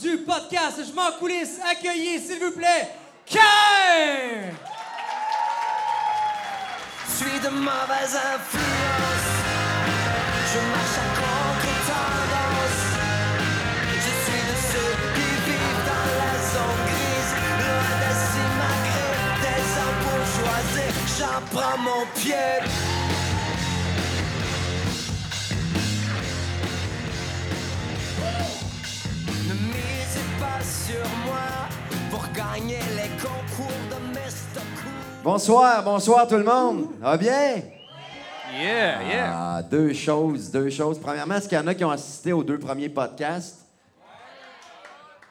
du podcast Je m'en coulisse. Accueillez, s'il vous plaît! Je suis de mauvaise influence. Je marche à contre-tendance. Je suis de ceux qui vivent dans la zone grise. Loin des simagrées, des hommes bourgeoisis. J'en prends mon pied. Bonsoir, bonsoir tout le monde. Ça va bien? Yeah, yeah. Ah, deux choses, deux choses. Premièrement, est-ce qu'il y en a qui ont assisté aux deux premiers podcasts?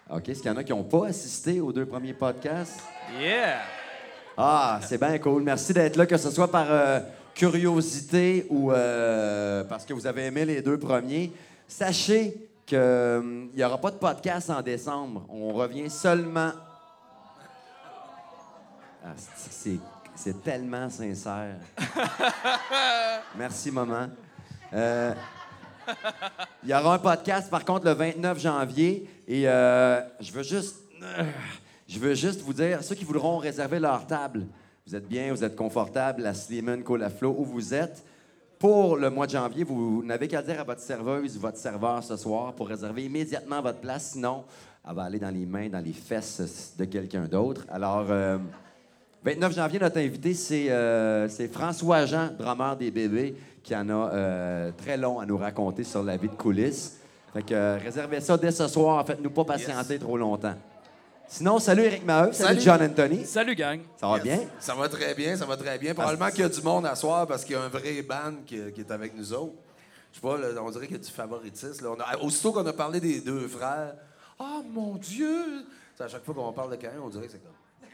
OK, est-ce qu'il y en a qui n'ont pas assisté aux deux premiers podcasts? Yeah. Ah, c'est bien cool. Merci d'être là, que ce soit par euh, curiosité ou euh, parce que vous avez aimé les deux premiers. Sachez qu'il n'y aura pas de podcast en décembre. On revient seulement. Ah, c'est- tellement sincère. Merci, maman. Euh, il y aura un podcast, par contre, le 29 janvier. Et euh, je veux juste. Je veux juste vous dire, ceux qui voudront réserver leur table, vous êtes bien, vous êtes confortable à Slimane, Colaflo, où vous êtes. Pour le mois de janvier, vous n'avez qu'à dire à votre serveuse, votre serveur ce soir pour réserver immédiatement votre place. Sinon, elle va aller dans les mains, dans les fesses de quelqu'un d'autre. Alors, euh, 29 janvier, notre invité, c'est euh, c'est François Jean, drummer des bébés, qui en a euh, très long à nous raconter sur la vie de coulisses. Fait que euh, réservez ça dès ce soir. Faites-nous pas patienter trop longtemps. Sinon, salut Eric Maheu, salut, Salut. John Anthony. Salut, gang. Ça va bien? Ça va très bien, ça va très bien. Probablement qu'il y a du monde à soir parce qu'il y a un vrai band qui, qui est avec nous autres. Je sais pas, là, on dirait qu'il y a du favoritisme. là. On a- aussitôt qu'on a parlé des deux frères, ah mon Dieu! C'est à chaque fois qu'on parle de quelqu'un, on dirait que c'est comme.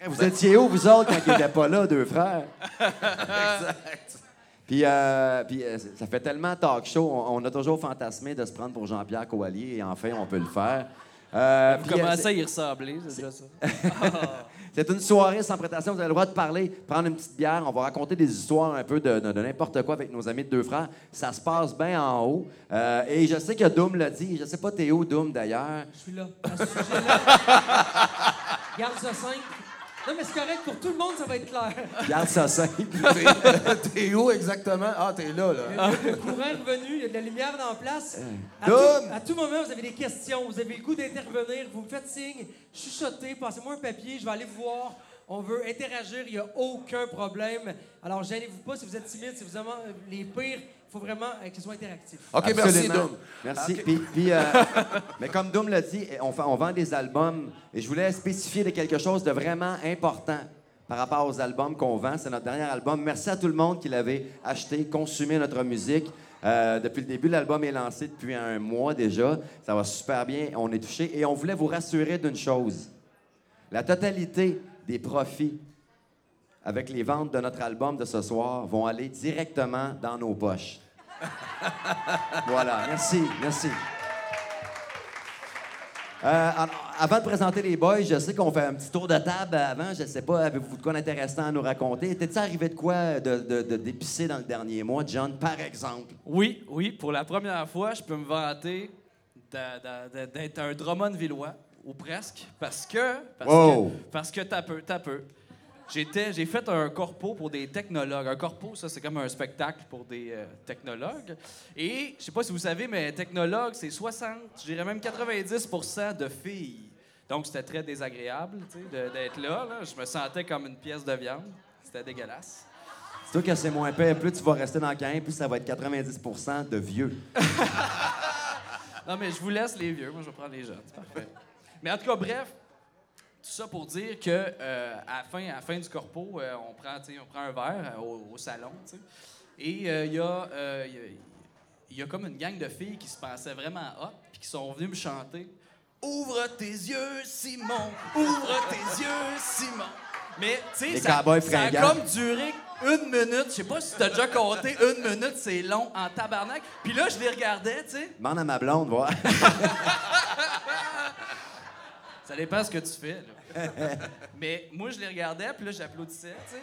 Vous étiez où, vous autres, quand ils n'étaient pas là, deux frères? Exact. Puis, euh, puis euh, ça fait tellement talk show, on, on a toujours fantasmé de se prendre pour Jean-Pierre Coallier, et enfin, on peut le faire. Euh, Vous puis, euh, commencez à y ressembler, c'est déjà ça? C'est une soirée sans prétention. Vous avez le droit de parler, prendre une petite bière. On va raconter des histoires un peu de, de- de n'importe quoi avec nos amis de deux frères. Ça se passe bien en haut. Euh, et je sais que Doom l'a dit. Je sais pas Théo Doom d'ailleurs. Je suis là. À ce sujet-là. Garde ça simple. Non, mais c'est correct. Pour tout le monde, ça va être clair. Garde ça simple. T'es- T'es où exactement? Ah, t'es là, là. Le courant est revenu, il y a de la lumière dans la place. À tout, à tout moment, vous avez des questions, vous avez le goût d'intervenir, vous me faites signe, chuchotez, passez-moi un papier, je vais aller vous voir. On veut interagir, il n'y a aucun problème. Alors, gênez-vous pas si vous êtes timide, si vous avez les pires, faut vraiment euh, que ce soit interactif. OK, merci, Absolument. Merci. OK. Puis, puis, euh, mais comme Doom l'a dit, on vend des albums. Et je voulais spécifier de quelque chose de vraiment important par rapport aux albums qu'on vend. C'est notre dernier album. Merci à tout le monde qui l'avait acheté, consumé notre musique. Euh, depuis le début, l'album est lancé depuis un mois déjà. Ça va super bien. On est touché. Et on voulait vous rassurer d'une chose. La totalité des profits avec les ventes de notre album de ce soir vont aller directement dans nos poches. voilà, merci, merci. Euh, avant de présenter les boys, je sais qu'on fait un petit tour de table avant. Je sais pas, avez-vous de quoi d'intéressant à nous raconter? T'es-tu arrivé de quoi de, de, de- d'épicer dans le dernier mois, John, par exemple? Oui, oui, pour la première fois, je peux me vanter d'être un Drummond villois, ou presque, parce que. Parce Wow. que, parce que t'as peu, t'as peu. J'étais, j'ai fait un corpo pour des technologues. Un corpo, ça, c'est comme un spectacle pour des euh, technologues. Et je sais pas si vous savez, mais technologue, c'est 60, je dirais même 90% de filles. Donc, c'était très désagréable d'être là, là. Je me sentais comme une pièce de viande. C'était dégueulasse. C'est toi que c'est moins pire. Plus tu vas rester dans le game, plus ça va être 90% de vieux. Non, mais je vous laisse les vieux. Moi, je vais prendre les jeunes. C'est parfait. Mais en tout cas, bref, tout ça pour dire que euh, à, la fin, à la fin du corpo, euh, on, prend, on prend un verre euh, au, au salon. Et il y, a, y a- il y a comme une gang de filles qui se pensaient vraiment hot puis qui sont venues me chanter Ouvre tes yeux, Simon! Ouvre tes yeux, Simon! Mais, tu sais, ça, a comme duré une minute. Je sais pas si t'as déjà compté une minute, c'est long en tabarnak. Puis là, je les regardais, tu sais. Demande à ma blonde, voir. Ça dépend ce que tu fais. là. Mais moi, je les regardais, puis là, j'applaudissais, tu sais.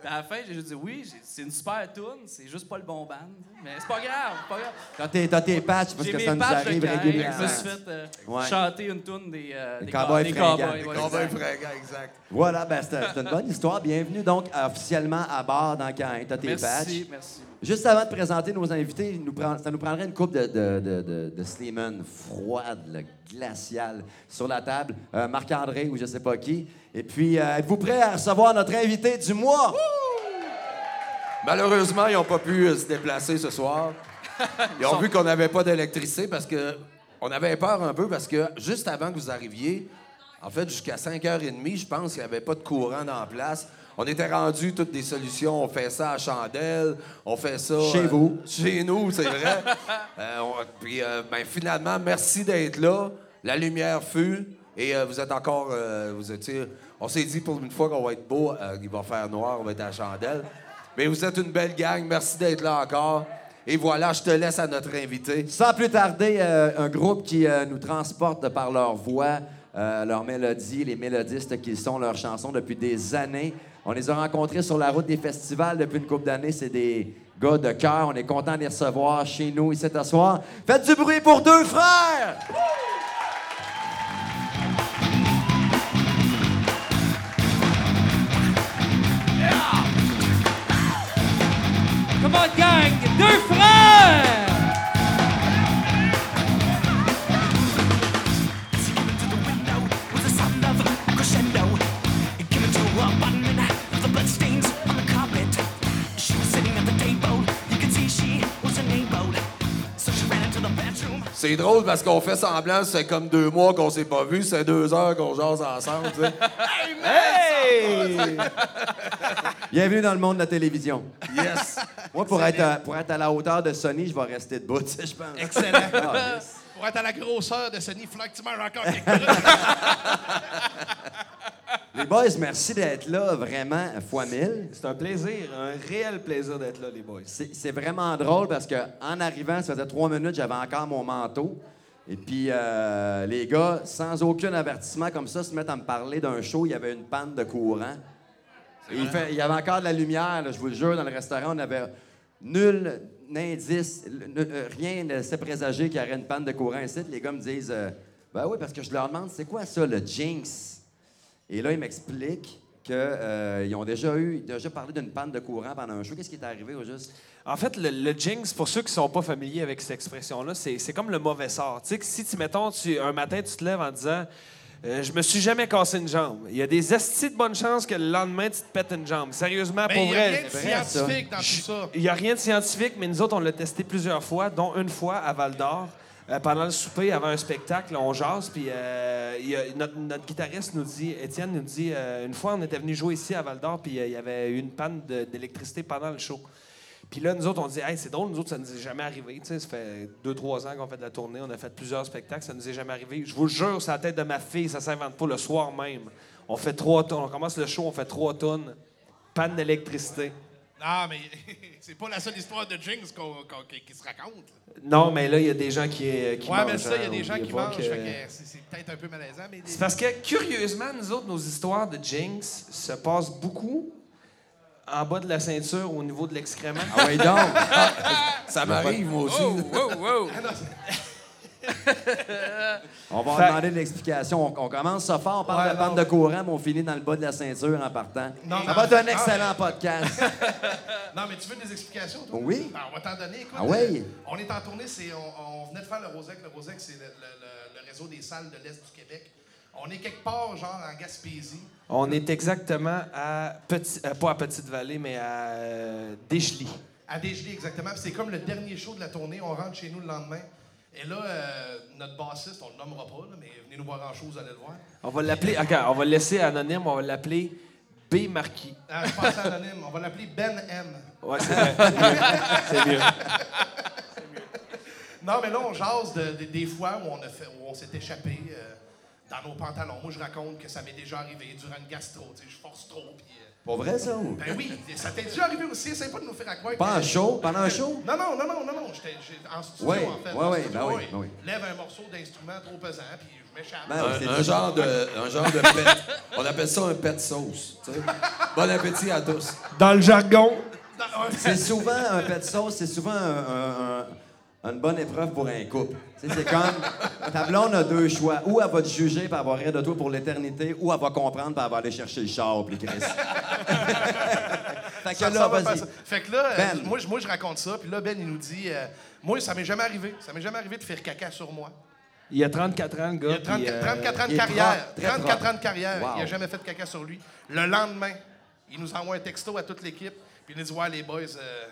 Puis à la fin, j'ai juste dit oui, c'est une super tune, c'est juste pas le bon band. Mais c'est pas grave, c'est pas grave. T'as tes, t'as tes patchs parce que ça nous arrive gang, Je régulièrement. me suis fait euh, Ouais. chanter une tune des, euh, Des des cowboys des fringants. cowboys, Des ouais, va un exact. Voilà, ben c'est une bonne histoire. Bienvenue donc officiellement à bord dans Cain. T'as tes patchs. Merci, merci. Juste avant de présenter nos invités, il nous prend- ça nous prendrait une coupe de, de, de, de, de Sleeman froide, là, glaciale, sur la table. Euh, Marc-André ou je sais pas qui. Et puis, euh, êtes-vous prêts à recevoir notre invité du mois? Malheureusement, ils n'ont pas pu euh, se déplacer ce soir. Ils ont vu qu'on n'avait pas d'électricité parce que on avait peur un peu parce que juste avant que vous arriviez, en fait, jusqu'à 5h30, je pense qu'il n'y avait pas de courant dans la place. On était rendu toutes des solutions. On fait ça à chandelle, on fait ça. Chez euh, vous. Chez nous, c'est vrai. Euh, on- puis euh, ben, finalement, merci d'être là. La lumière fut. Et euh, vous êtes encore. euh, vous étiez. On s'est dit pour une fois qu'on va être beau, euh, il va faire noir, on va être à la chandelle. Mais vous êtes une belle gang. Merci d'être là encore. Et voilà, je te laisse à notre invité. Sans plus tarder, euh, un groupe qui nous transporte par leur voix, leur mélodie, les mélodistes qu'ils sont, leurs chansons depuis des années. On les a rencontrés sur la route des festivals depuis une couple d'années. C'est des gars de cœur. On est content de les recevoir chez nous ici ce soir. Faites du bruit pour deux frères! Gang! Deux C'est drôle parce qu'on fait semblant, c'est comme deux mois qu'on s'est pas vu, c'est deux heures qu'on jase ensemble. tu sais. Bienvenue dans le monde de la télévision. Yes! Moi, pour être, à, pour être à la hauteur de Sony, je vais rester debout, tu sais, je pense. Excellent. Ah, yes. Pour être à la grosseur de Sony, il que tu manges encore quelques minutes. Les boys, merci d'être là, vraiment, fois mille. C'est un plaisir, un réel plaisir d'être là, les boys. C'est vraiment drôle parce que en arrivant, ça faisait trois minutes, j'avais encore mon manteau. Et puis, euh, les gars, sans aucun avertissement comme ça, se mettent à me parler d'un show. Il y avait une panne de courant. Et il, fait- il y avait encore de la lumière, là, je vous le jure, dans le restaurant. On avait nul indice, euh, rien ne laissait présager qu'il y aurait une panne de courant ici. Les gars me disent euh, Ben oui, parce que je leur demande, c'est quoi ça, le Jinx Et là, ils m'expliquent qu'ils ont déjà eu, déjà parlé d'une panne de courant pendant un show. Qu'est-ce qui est arrivé au juste? En fait, le, le jinx, pour ceux qui sont pas familiers avec cette expression-là, c'est c'est comme le mauvais sort. Tu sais, que si, tu, mettons, tu, un matin, tu te lèves en disant euh, Je me suis jamais cassé une jambe. Il y a des estis de bonne chance que le lendemain, tu te pètes une jambe. Sérieusement, Mais pour il n'y a vrai. rien de vrai, ça. scientifique dans tout ça. Il n'y a rien de scientifique, mais nous autres, on l'a testé plusieurs fois, dont une fois à Val d'Or. Euh, pendant le souper, avant un spectacle, on jase, puis euh, notre, guitariste nous dit, Étienne nous dit, euh, une fois, on était venu jouer ici à Val d'Or, puis il y avait eu une panne d'électricité pendant le show. Puis là, nous autres, on dit, hey, c'est drôle, nous autres, ça nous est jamais arrivé. Tu sais, ça fait deux, trois ans qu'on fait de la tournée, on a fait plusieurs spectacles, ça nous est jamais arrivé. Je vous jure, c'est la tête de ma fille, ça s'invente pas le soir même. On fait trois tonnes, on commence le show, on fait trois tonnes, panne d'électricité. Non, mais c'est pas la seule histoire de Jinx qu'on- qu'on- qui, qui se raconte. Non, mais là, il y a des gens qui, euh, qui ouais, mangent. mais ça, il y a hein, des gens qui mangent. que- fait que c'est c'est peut-être un peu malaisant, mais. C'est parce que, curieusement, nous autres, nos histoires de Jinx se passent beaucoup en bas de la ceinture au niveau de l'excrément. Ah oui, donc! Ça m'arrive, moi aussi. Oh, wow, wow. On va Fait- demander de l'explication. On, on commence ça fort, on parle Ouais, de non. de courant, mais on finit dans le bas de la ceinture en partant. Non, ça non, va être un excellent podcast. Non, mais tu veux des explications, toi? Oui. Ben, on va t'en donner. Écoute, Ah oui? euh, on est en tournée, c'est, on, on venait de faire le Rosec. Le Rosec, c'est le, le- le- le réseau des salles de l'Est du Québec. On est quelque part, genre, en Gaspésie. On est exactement à Petit, euh, pas à Petite-Vallée, mais à euh. À Desgelé, exactement. Puis c'est comme le dernier show de la tournée. On rentre chez nous le lendemain. Et là, euh, notre bassiste, on le nommera pas, là, mais venez nous voir en vous allez le voir. On va l'appeler. OK, on va le laisser anonyme, on va l'appeler B. Marquis. Ah, je pense anonyme. On va l'appeler Ben M. Ouais, c'est vrai. c'est mieux. Non, mais là, on jase de- de- des fois où on, a fait, où on s'est échappé. euh, dans nos pantalons. Moi, je raconte que ça m'est déjà arrivé durant une gastro. Je force trop. Puis, euh, Pour vrai, ça? Ou... ben oui, ça t'est déjà arrivé aussi. Essaye pas de nous faire à croire. Pas en show? Pendant un show? Non, non, non, non, non, non. J'étais en studio, en fait. en studio, ben oui, oui. ben oui. Lève un morceau d'instrument trop pesant, puis je m'échappe. Ben Un, c'est- un genre de, un genre de pet. On appelle ça un pet sauce. Bon appétit à tous. Dans le jargon, C'est souvent un pet sauce, c'est souvent un- un- un- une bonne épreuve pour un couple. C'est comme, ta blonde a deux choix. Ou elle va te juger par avoir rire de toi pour l'éternité, ou elle va comprendre par va aller chercher le char puis Chris. fait que Ça là, vas-y. Fait que là, euh, Ben. moi, je- moi, je raconte ça, puis là, Ben, il nous dit euh, Moi, ça m'est jamais arrivé. Ça m'est jamais arrivé de faire caca sur moi. il y a 34 ans, le gars. Il a 30 puis, euh, 34 ans de carrière. propre, très 34 propre. ans de carrière. Wow. Il a jamais fait de caca sur lui. Le lendemain, il nous envoie un texto à toute l'équipe, puis il nous dit Ouais, les boys, euh,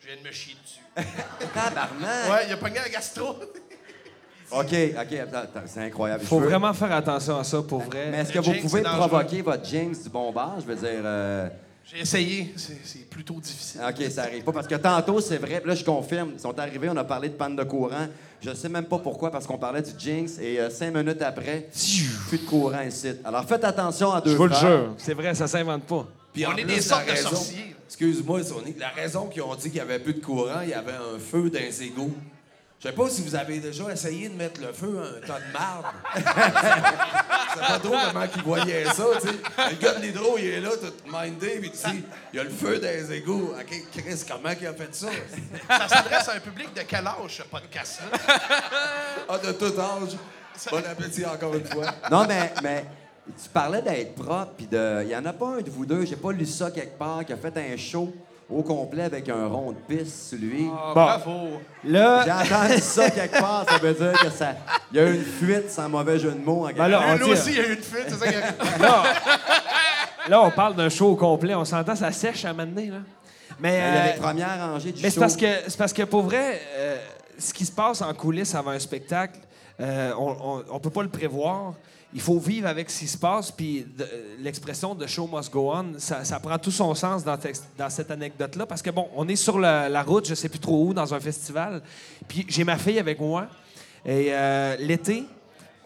je viens de me chier dessus. Tabarnak! ouais, il a pogné la gastro. OK, OK, attends, attends, c'est incroyable. Faut Je veux- vraiment faire attention à ça, pour vrai. Mais est-ce que Le vous jinx, pouvez c'est dangereux. provoquer votre jinx du bombard? Je veux dire... euh, J'ai essayé. C'est c'est plutôt difficile. OK, ça arrive pas. Parce que tantôt, c'est vrai, puis là, je confirme, ils sont arrivés, on a parlé de panne de courant. Je sais même pas pourquoi, parce qu'on parlait du Jinx, et euh, cinq minutes après, plus de courant ici. Alors, faites attention à deux Je vous le jure. C'est vrai, ça s'invente pas. Puis On est plus, des sortes de raison- sorciers. Excuse-moi, Sonic. La raison qu'ils ont dit qu'il n'y avait plus de courant, il y avait un feu dans les égouts. Je sais pas si vous avez déjà essayé de mettre le feu à un tas de marde. C'est pas trop comment qu'ils voyaient ça, tu sais. Le gars de l'hydro, il est là, tout mindé, puis tu dis, il y a le feu dans les égouts. OK, Chris, comment il a fait ça? Ça s'adresse à un public de quel âge, ce podcast-là? Ah, de tout âge. Bon appétit encore une fois. Non, mais, mais tu parlais d'être propre, puis de. Il y en a pas un de vous deux, j'ai pas lu ça quelque part, qui a fait un show au complet avec un rond de piste sur lui. Ah, Bon. Bravo. Là, J'ai entendu ça quelque part, ça veut dire que ça. Il y a eu une fuite sans mauvais jeu de mots en quelque Ben là, on Lui dit- aussi, il y a eu une fuite, c'est ça qui arrive. là, là, on parle d'un show au complet. On s'entend, ça sèche à donné, là. Mais, Il y euh, les premières rangées du Mais c'est show. parce que c'est parce que pour vrai, euh, ce qui se passe en coulisses avant un spectacle, euh, on, on peut pas le prévoir. Il faut vivre avec ce qui se passe, puis de- l'expression de show must go on, ça, prend tout son sens dans, cette anecdote-là, parce que bon, on est sur la, route, je sais plus trop où, dans un festival, puis j'ai ma fille avec moi, et euh, l'été,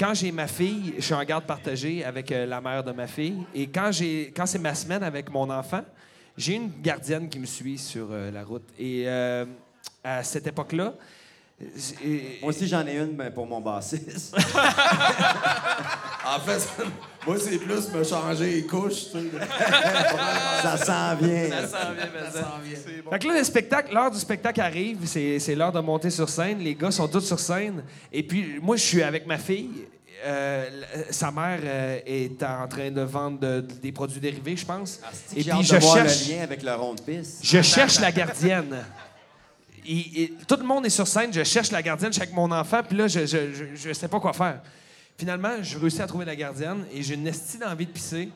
quand j'ai ma fille, je suis en garde partagée avec euh, la mère de ma fille, et quand j'ai quand c'est ma semaine avec mon enfant, j'ai une gardienne qui me suit sur euh, la route. Et euh, à cette époque-là, Moi aussi, j'en ai une ben, pour mon bassiste. En fait, moi, c'est plus me changer les couches, tu sais. ça s'en vient. Ça s'en vient, mais ça. C'est bon. Fait que là, le spectacle, l'heure du spectacle arrive, c'est, c'est l'heure de monter sur scène. Les gars sont tous sur scène. Et puis, moi, je suis avec ma fille. Euh, sa mère euh, est en train de vendre de- des produits dérivés, je pense. Et Et puis, je cherche, le lien avec le rond de piste? je cherche la gardienne. Et- et tout le monde est sur scène, je cherche la gardienne, je suis avec mon enfant, puis là, je, je, je, je sais pas quoi faire. Finalement, je réussis à trouver la gardienne et j'ai une estie d'envie de pisser.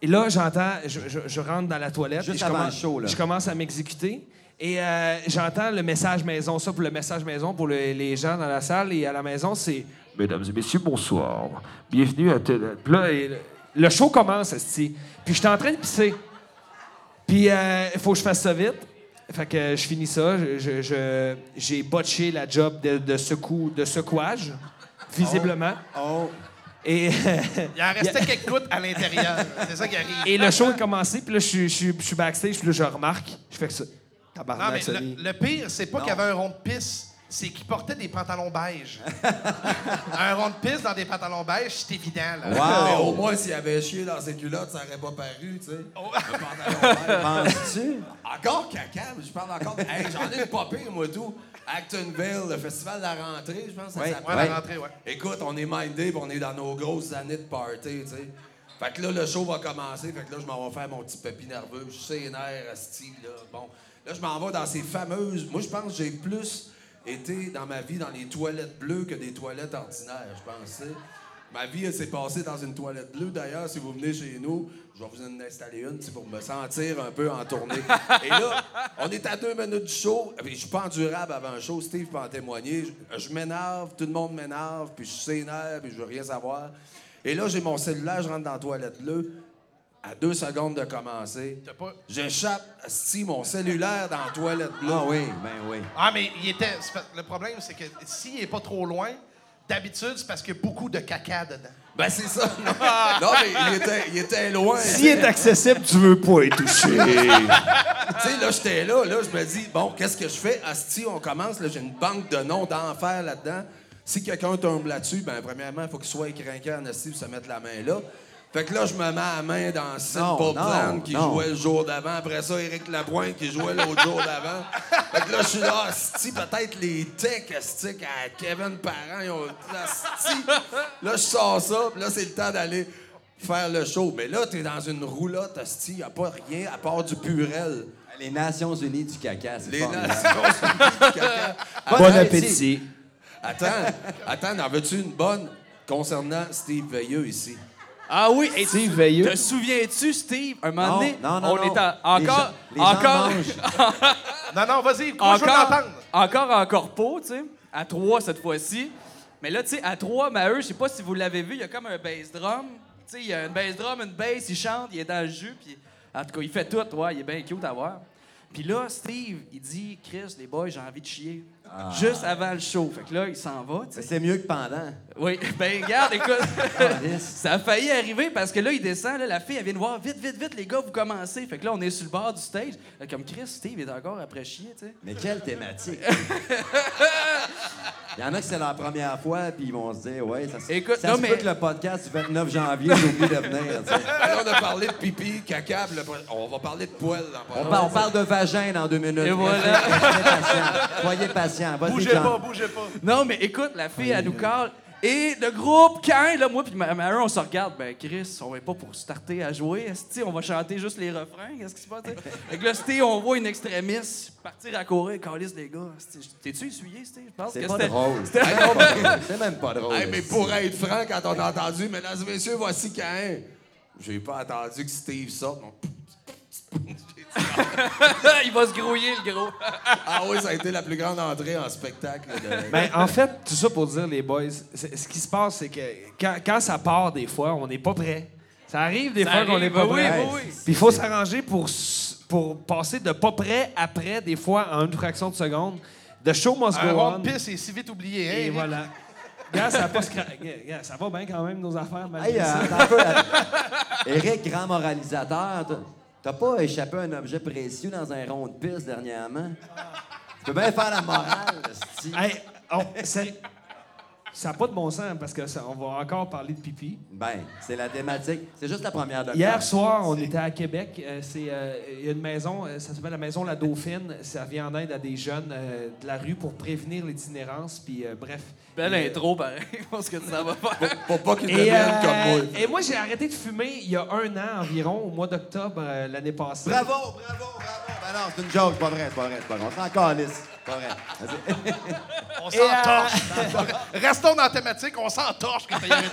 Et là, j'entends, je, rentre dans la toilette. Juste et je avant commence, le show, là. Je commence à m'exécuter. Et euh, j'entends le message maison. Ça, pour le message maison, pour le- les gens dans la salle et à la maison, c'est Mesdames et messieurs, bonsoir. Bienvenue à. tel- là, et le, le show commence, esti. Puis j'étais en train de pisser. Puis il faut que je fasse ça vite. Fait que je finis ça. Je- je- je- J'ai botché la job de, de, secou- de secouage, visiblement. Oh, Et, Il en restait quelques gouttes à l'intérieur. C'est ça qui arrive. et le show est commencé. Puis là, je suis- backstage. Puis là, je remarque. Je fais que ça. Non, Tabarnak, mais Sonny. le, le pire, c'est pas qu'il y avait un rond de pisse, c'est qu'il portait des pantalons beige. un rond de pisse dans des pantalons beige, c'est évident. Là. Mais au moins, s'il avait chié dans ses culottes, ça aurait pas paru, tu sais. Oh. Le pantalon vert. Penses-tu? Encore caca, mais je parle encore. de- Hey, j'en ai une pas pire, moi, tout. Actonville, le festival de la rentrée, je pense que ça Ouais. s'appelle. Ouais, Ouais. la rentrée, ouais. Écoute, on est mindé, puis on est dans nos grosses années de party, tu sais. Fait que là, le show va commencer, fait que là, je m'en vais faire mon petit papy nerveux. Je sais asti, là. Bon, là, je m'en vais dans ces fameuses... Moi, je pense que j'ai plus été dans ma vie dans les toilettes bleues que des toilettes ordinaires, je pense, tu sais. Ma vie, s'est passée dans une toilette bleue. D'ailleurs, si vous venez chez nous, je vais vous en installer une, pour me sentir un peu en tournée. Et là, on est à deux minutes du show. Je suis pas endurable avant un show. Steve peut en témoigner. Je, je m'énerve, tout le monde m'énerve, puis je suis sénère, puis je veux rien savoir. Et là, j'ai mon cellulaire, je rentre dans la toilette bleue. À deux secondes de commencer, pas- j'échappe, asti, mon cellulaire dans la toilette bleue. Ah oui, ben oui. Ah, mais il était. Le problème, c'est que s'il est pas trop loin, D'habitude, c'est parce qu'il y a beaucoup de caca dedans. Ben, c'est ça. non, mais il était, il était loin. S'il est accessible, tu veux pas y toucher. Tu sais, là, j'étais là, là, je me dis, bon, qu'est-ce que je fais? Asti, on commence, là, j'ai une banque de noms d'enfer là-dedans. Si quelqu'un tombe là-dessus, ben, premièrement, il faut qu'il soit écrinqué en Asti pour se mettre la main là. Fait que là, je me mets la main dans Plan non, qui non. jouait le jour d'avant. Après ça, Éric Lapointe qui jouait l'autre jour d'avant. Fait que là, je suis là, Asti, peut-être les techs, Asti, à Kevin Parent, ils ont Asti. Là, je sors ça, puis là, c'est le temps d'aller faire le show. Mais là, t'es dans une roulotte, Asti, y a pas rien à part du purel. Les Nations Unies du caca, c'est Les formidable. Nations Unies du caca. Bon Bon appétit. appétit. Attends, attends, en veux-tu une bonne concernant Steve Veilleux ici? Ah oui, et Steve tu- Veilleux. Te souviens-tu, Steve, un moment Non, donné, non, non, on non. est en- Les encore, gens- les gens encore. Non, non, vas-y, moi, je veux encore, l'entendre? encore en corpo, tu sais, à trois cette fois-ci. Mais là, tu sais, à trois, Maheu, je sais pas si vous l'avez vu, il y a comme un bass drum. Tu sais, il y a une bass drum, une bass, il chante, il est dans le jus, puis en tout cas, il fait tout, ouais, il est bien cute à voir. Puis là, Steve, il dit, Chris, les boys, j'ai envie de chier. Juste avant le show. Fait que là, il s'en va, C'est mieux que pendant. Oui, ben regarde, écoute. Ça a failli arriver parce que là, il descend, là, la fille, elle vient de voir, vite, vite, vite, les gars, vous commencez. Fait que là, on est sur le bord du stage. Comme Chris, Steve est encore après chier, tu sais. Mais quelle thématique! Il y en a qui c'est leur première fois, puis ils vont se dire, ouais, ça, se- Écoute, ça non, se mais- peut que le podcast du 29 janvier, j'ai oublié de venir. Alors, on a parlé de pipi, caca, on va parler de pas On, par- on parle de vagin dans deux minutes. Et voilà. Patient. Soyez patient. Vas-y, Bougez Jean. pas, bougez pas. Non, mais écoute, la fille, elle nous cale. Et le groupe, quand, là, moi puis Ma- Maheu, on se regarde. Ben, Chris, on va pas pour starter à jouer. Esti, on va chanter juste les refrains. Qu'est-ce qui se passe? Fait que là, Steve, on voit une extrémiste partir à courir. Calice, les gars. T'es-tu essuyé, Steve? Je pense C'est que pas c'était- drôle. c'était- C'est même pas- C'est même pas drôle. Hey, mais pour être franc, quand on a entendu, mesdames et messieurs, voici Cain. J'ai pas attendu que Steve sorte. non. il va se grouiller, le gros. Ah oui, ça a été la plus grande entrée en spectacle. de- Ben, en fait, tout ça pour dire, les boys, ce qui se passe, c'est que quand, quand ça part, des fois, on n'est pas prêt. Ça arrive des Ça fois qu'on n'est pas oui, prêt. oui, oui. Puis il faut s'arranger pour, pour passer de pas prêt à prêt, des fois, en une fraction de seconde. The show must Un go on. de pisse est si vite oublié, hein? Et Eric? voilà. Gars, ça, a pas scra- Gars, gars, ça va bien quand même, nos affaires, Hey, euh, peu. euh, Eric, grand moralisateur, t'as- pas échappé un objet précieux dans un rond de piste dernièrement? Tu peux bien faire la morale. Hey, c'est- ça n'a pas de bon sens parce que ça- on va encore parler de pipi. Ben, c'est la thématique. C'est juste la première de Hier soir, on était à Québec. Euh, c'est euh, il y a une maison, euh, ça s'appelle la maison La Dauphine. Ça vient en aide à des jeunes euh, de la rue pour prévenir l'itinérance. Puis euh, bref. Belle Et, intro, pareil. Je pense que ça va faire. Pour pas qu'ils deviennent euh, comme moi. et moi, j'ai arrêté de fumer il y a un an environ, au mois d'octobre euh, l'année passée. Bravo, bravo, bravo. Non, c'est une joke, c'est pas vrai, c'est pas vrai, c'est pas vrai. On s'en calisse. C'est pas vrai. Vas-y. On euh, s'entorche. Restons dans la thématique, on s'entorche quand t'as.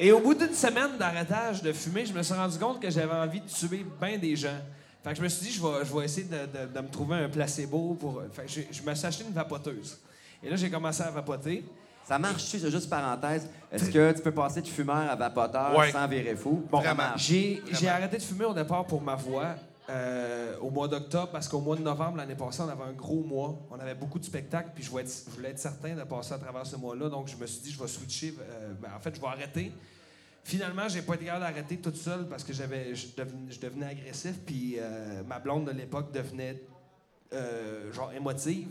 Et au bout d'une semaine d'arrêtage de fumer, je me suis rendu compte que j'avais envie de tuer bien des gens. Fait que je me suis dit, je vais, je vais essayer de, de- de me trouver un placebo pour. Fait que j'ai- je me suis acheté une vapoteuse. Et là, j'ai commencé à vapoter. Ça marche-tu, c'est juste parenthèse. Est-ce que tu peux passer de fumeur à vapoteur Ouais. sans virer fou? Bon, Ça marche. J'ai j'ai arrêté de fumer au départ pour ma voix euh, au mois d'octobre parce qu'au mois de novembre l'année passée, on avait un gros mois. On avait beaucoup de spectacles, puis je voulais être, je voulais être certain de passer à travers ce mois-là. Donc, je me suis dit, je vais switcher. euh, ben, en fait, je vais arrêter. Finalement, j'ai pas été capable d'arrêter toute seule parce que j'avais, je, devenais, je devenais agressif, puis euh, ma blonde de l'époque devenait euh, genre émotive.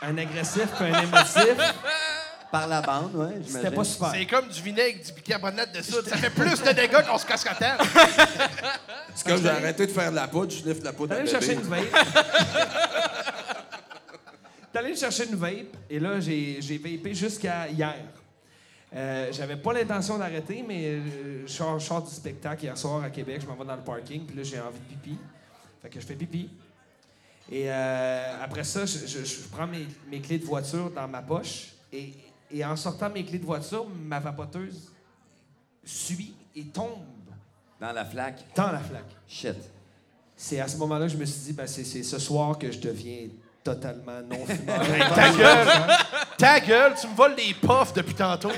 Un agressif puis un émotif, Par la bande, oui, j'imagine. c'était pas super. C'est comme du vinaigre, du bicarbonate de soude. Ça fait plus de dégâts qu'on se casse la tête. C'est comme j'ai arrêté de faire de la poudre, je de la poudre T'allais chercher une vape. T'allais me chercher une vape, et là, j'ai, j'ai vapé jusqu'à hier. Euh, j'avais pas l'intention d'arrêter, mais euh, je sors, je sors du spectacle hier soir à Québec, je m'en vais dans le parking, puis là, j'ai envie de pipi. Fait que je fais pipi. Et euh, après ça, je, je- je prends mes, mes clés de voiture dans ma poche, et, et en sortant mes clés de voiture, ma vapoteuse suit et tombe Dans la flaque. dans la flaque. Shit. C'est à ce moment-là que je me suis dit, ben, c'est, c'est ce soir que je deviens totalement non-fumeur. Ta gueule! Ta gueule, tu me voles les puffs depuis tantôt.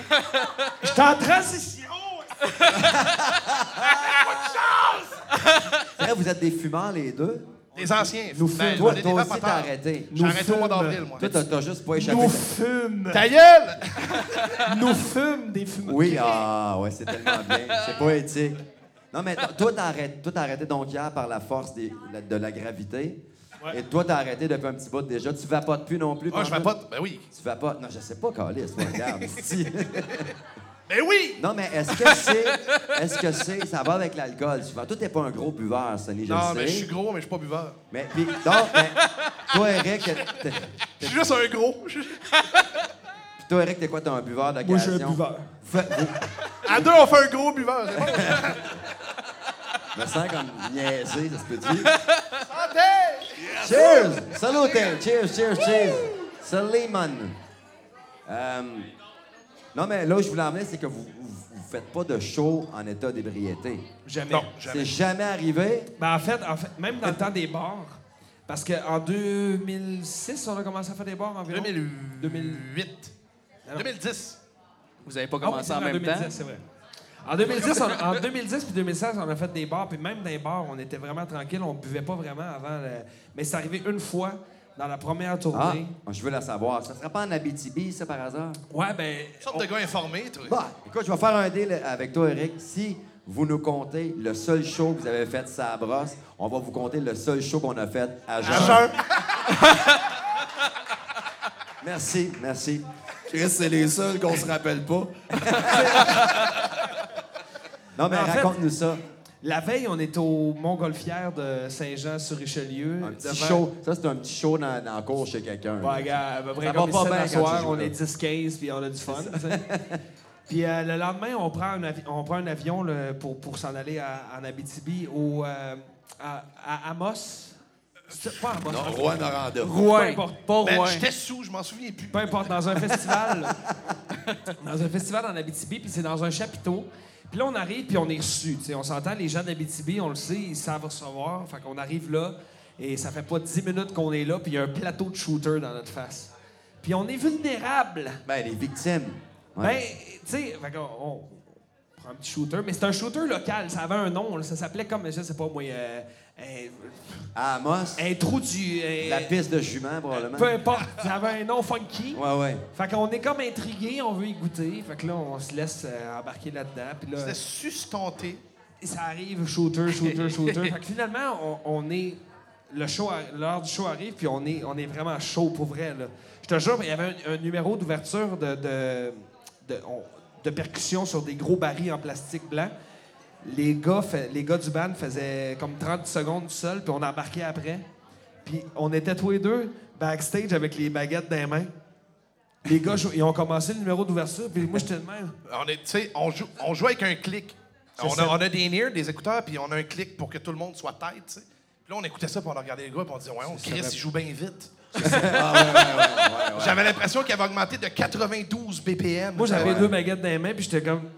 Je suis en transition! C'est vrai, vous êtes des fumeurs, les deux? Les anciens. Nous Ben, fume. Toi, des aussi, t'as arrêté. J'ai arrêté au mois d'avril, moi. Toi, t'as juste pas échappé. Nous fume. Ta gueule! Nous fume des fumeurs. Oui, ah, ouais, c'est tellement bien. C'est poétique. Non, mais toi, t'as arrêté, toi, t'as arrêté donc hier par la force des- la- de la gravité. Et toi, t'as arrêté depuis un petit bout déjà. Tu vapotes plus non plus. Ah, je vapote. Ben oui. Tu vapotes? Non, je sais pas, Calis, regarde. Ben oui! non, mais est-ce que c'est. Est-ce que c'est. Ça va avec l'alcool, souvent. Toi, t'es pas un gros buveur, Sonny, je Non, mais je suis gros, mais je suis pas buveur. Mais, puis, donc, mais, toi, Eric, t'es- t'es- Je suis juste un gros. Je- puis toi, Eric, t'es quoi? T'es un buveur Moi, d'occasion? je suis un buveur. Fait- vous- À deux, on fait un gros buveur. c'est bon? Je me sens comme niaisé, ça se peut-dire. Santé! Cheers! Salute! Cheers, cheers, cheers! Saliman! Euh, non, mais là où je voulais emmener, c'est que vous ne faites pas de show en état d'ébriété. Jamais. Non, C'est jamais. jamais arrivé? Ben, en, fait, en fait, même dans le temps des bars, parce qu'en 2006, on a commencé à faire des bars environ. 2008. non. 2010. Vous avez pas Ah oui, commencé c'est en même 2010, temps? c'est vrai. En 2010, on, en 2010 puis 2016, on a fait des bars, puis même dans les bars, on était vraiment tranquille, on buvait pas vraiment avant. le- Mais c'est arrivé une fois dans la première Ah, tournée. je veux la savoir. Ça serait pas en Abitibi, ça, par hasard? Ouais, ben. Sorte de gars informé, toi. Bah, écoute, je vais faire un deal avec toi, Eric. Si vous nous comptez le seul show que vous avez fait ça à brosse, on va vous compter le seul show qu'on a fait à jeun. À jeun. Merci, merci. Chris, c'est les seuls qu'on se rappelle pas. Non, mais Mais en fait- raconte-nous ça. La veille, on était au Montgolfière de Saint-Jean-sur-Richelieu. Un petit devant- show. Ça, c'est un petit show dans, dans la cour chez quelqu'un. Peu Ça comme va pas bien soir, on là. est 10-15, puis on a du fun. puis euh, le lendemain, on prend un, avi- on prend un avion là, pour, pour s'en aller à- en Abitibi, au, euh, à, à Amos. Pas Amos. Non. Rouen Noranda. Peu Rouen. importe. Pas Ben, Rouen. j'étais sous, je m'en souviens plus. Peu importe, dans un festival. dans un festival en Abitibi, puis c'est dans un chapiteau. Puis là, on arrive, puis on est reçu. On s'entend, les gens d'Abitibi, on le sait, ils savent recevoir. Fait qu'on arrive là, et ça fait pas 10 minutes qu'on est là, puis il y a un plateau de shooter dans notre face. Puis on est vulnérable. Ben, les victimes. Ouais. Ben, tu sais, fait qu'on- on, prend un petit shooter, mais c'est un shooter local. Ça avait un nom, là. ça s'appelait comme, je sais pas moi, euh, un, À Amos, un trou du. un- la piste de jument, probablement. Peu importe, ça avait un nom funky. Ouais, ouais. Fait qu'on est comme intrigué, on veut y goûter. Fait que là, on se laisse euh, embarquer là-dedans. Puis là, C'était sustenté. ça arrive, shooter, shooter, shooter. fait que finalement, on, on est. Le show, a- l'heure du show arrive, puis on est, on est vraiment chaud pour vrai. Là. Je te jure, il y avait un, un numéro d'ouverture de, de, de, on- de percussion sur des gros barils en plastique blanc. Les gars, les gars du band faisaient comme 30 secondes tout seul, puis on embarquait après. Puis on était tous les deux backstage avec les baguettes dans les mains. Les gars, ils ont commencé le numéro d'ouverture, puis moi, j'étais de même. On, est, on, joue, on joue avec un clic. On a, on a des near, des écouteurs, puis on a un clic pour que tout le monde soit tête, tu sais. Puis là, on écoutait ça, puis on a regardé les gars, puis on disait, ouais, on Chris, il joue bien vite. J'avais l'impression qu'il avait augmenté de 92 BPM. Moi, j'avais deux baguettes dans les mains, puis j'étais comme.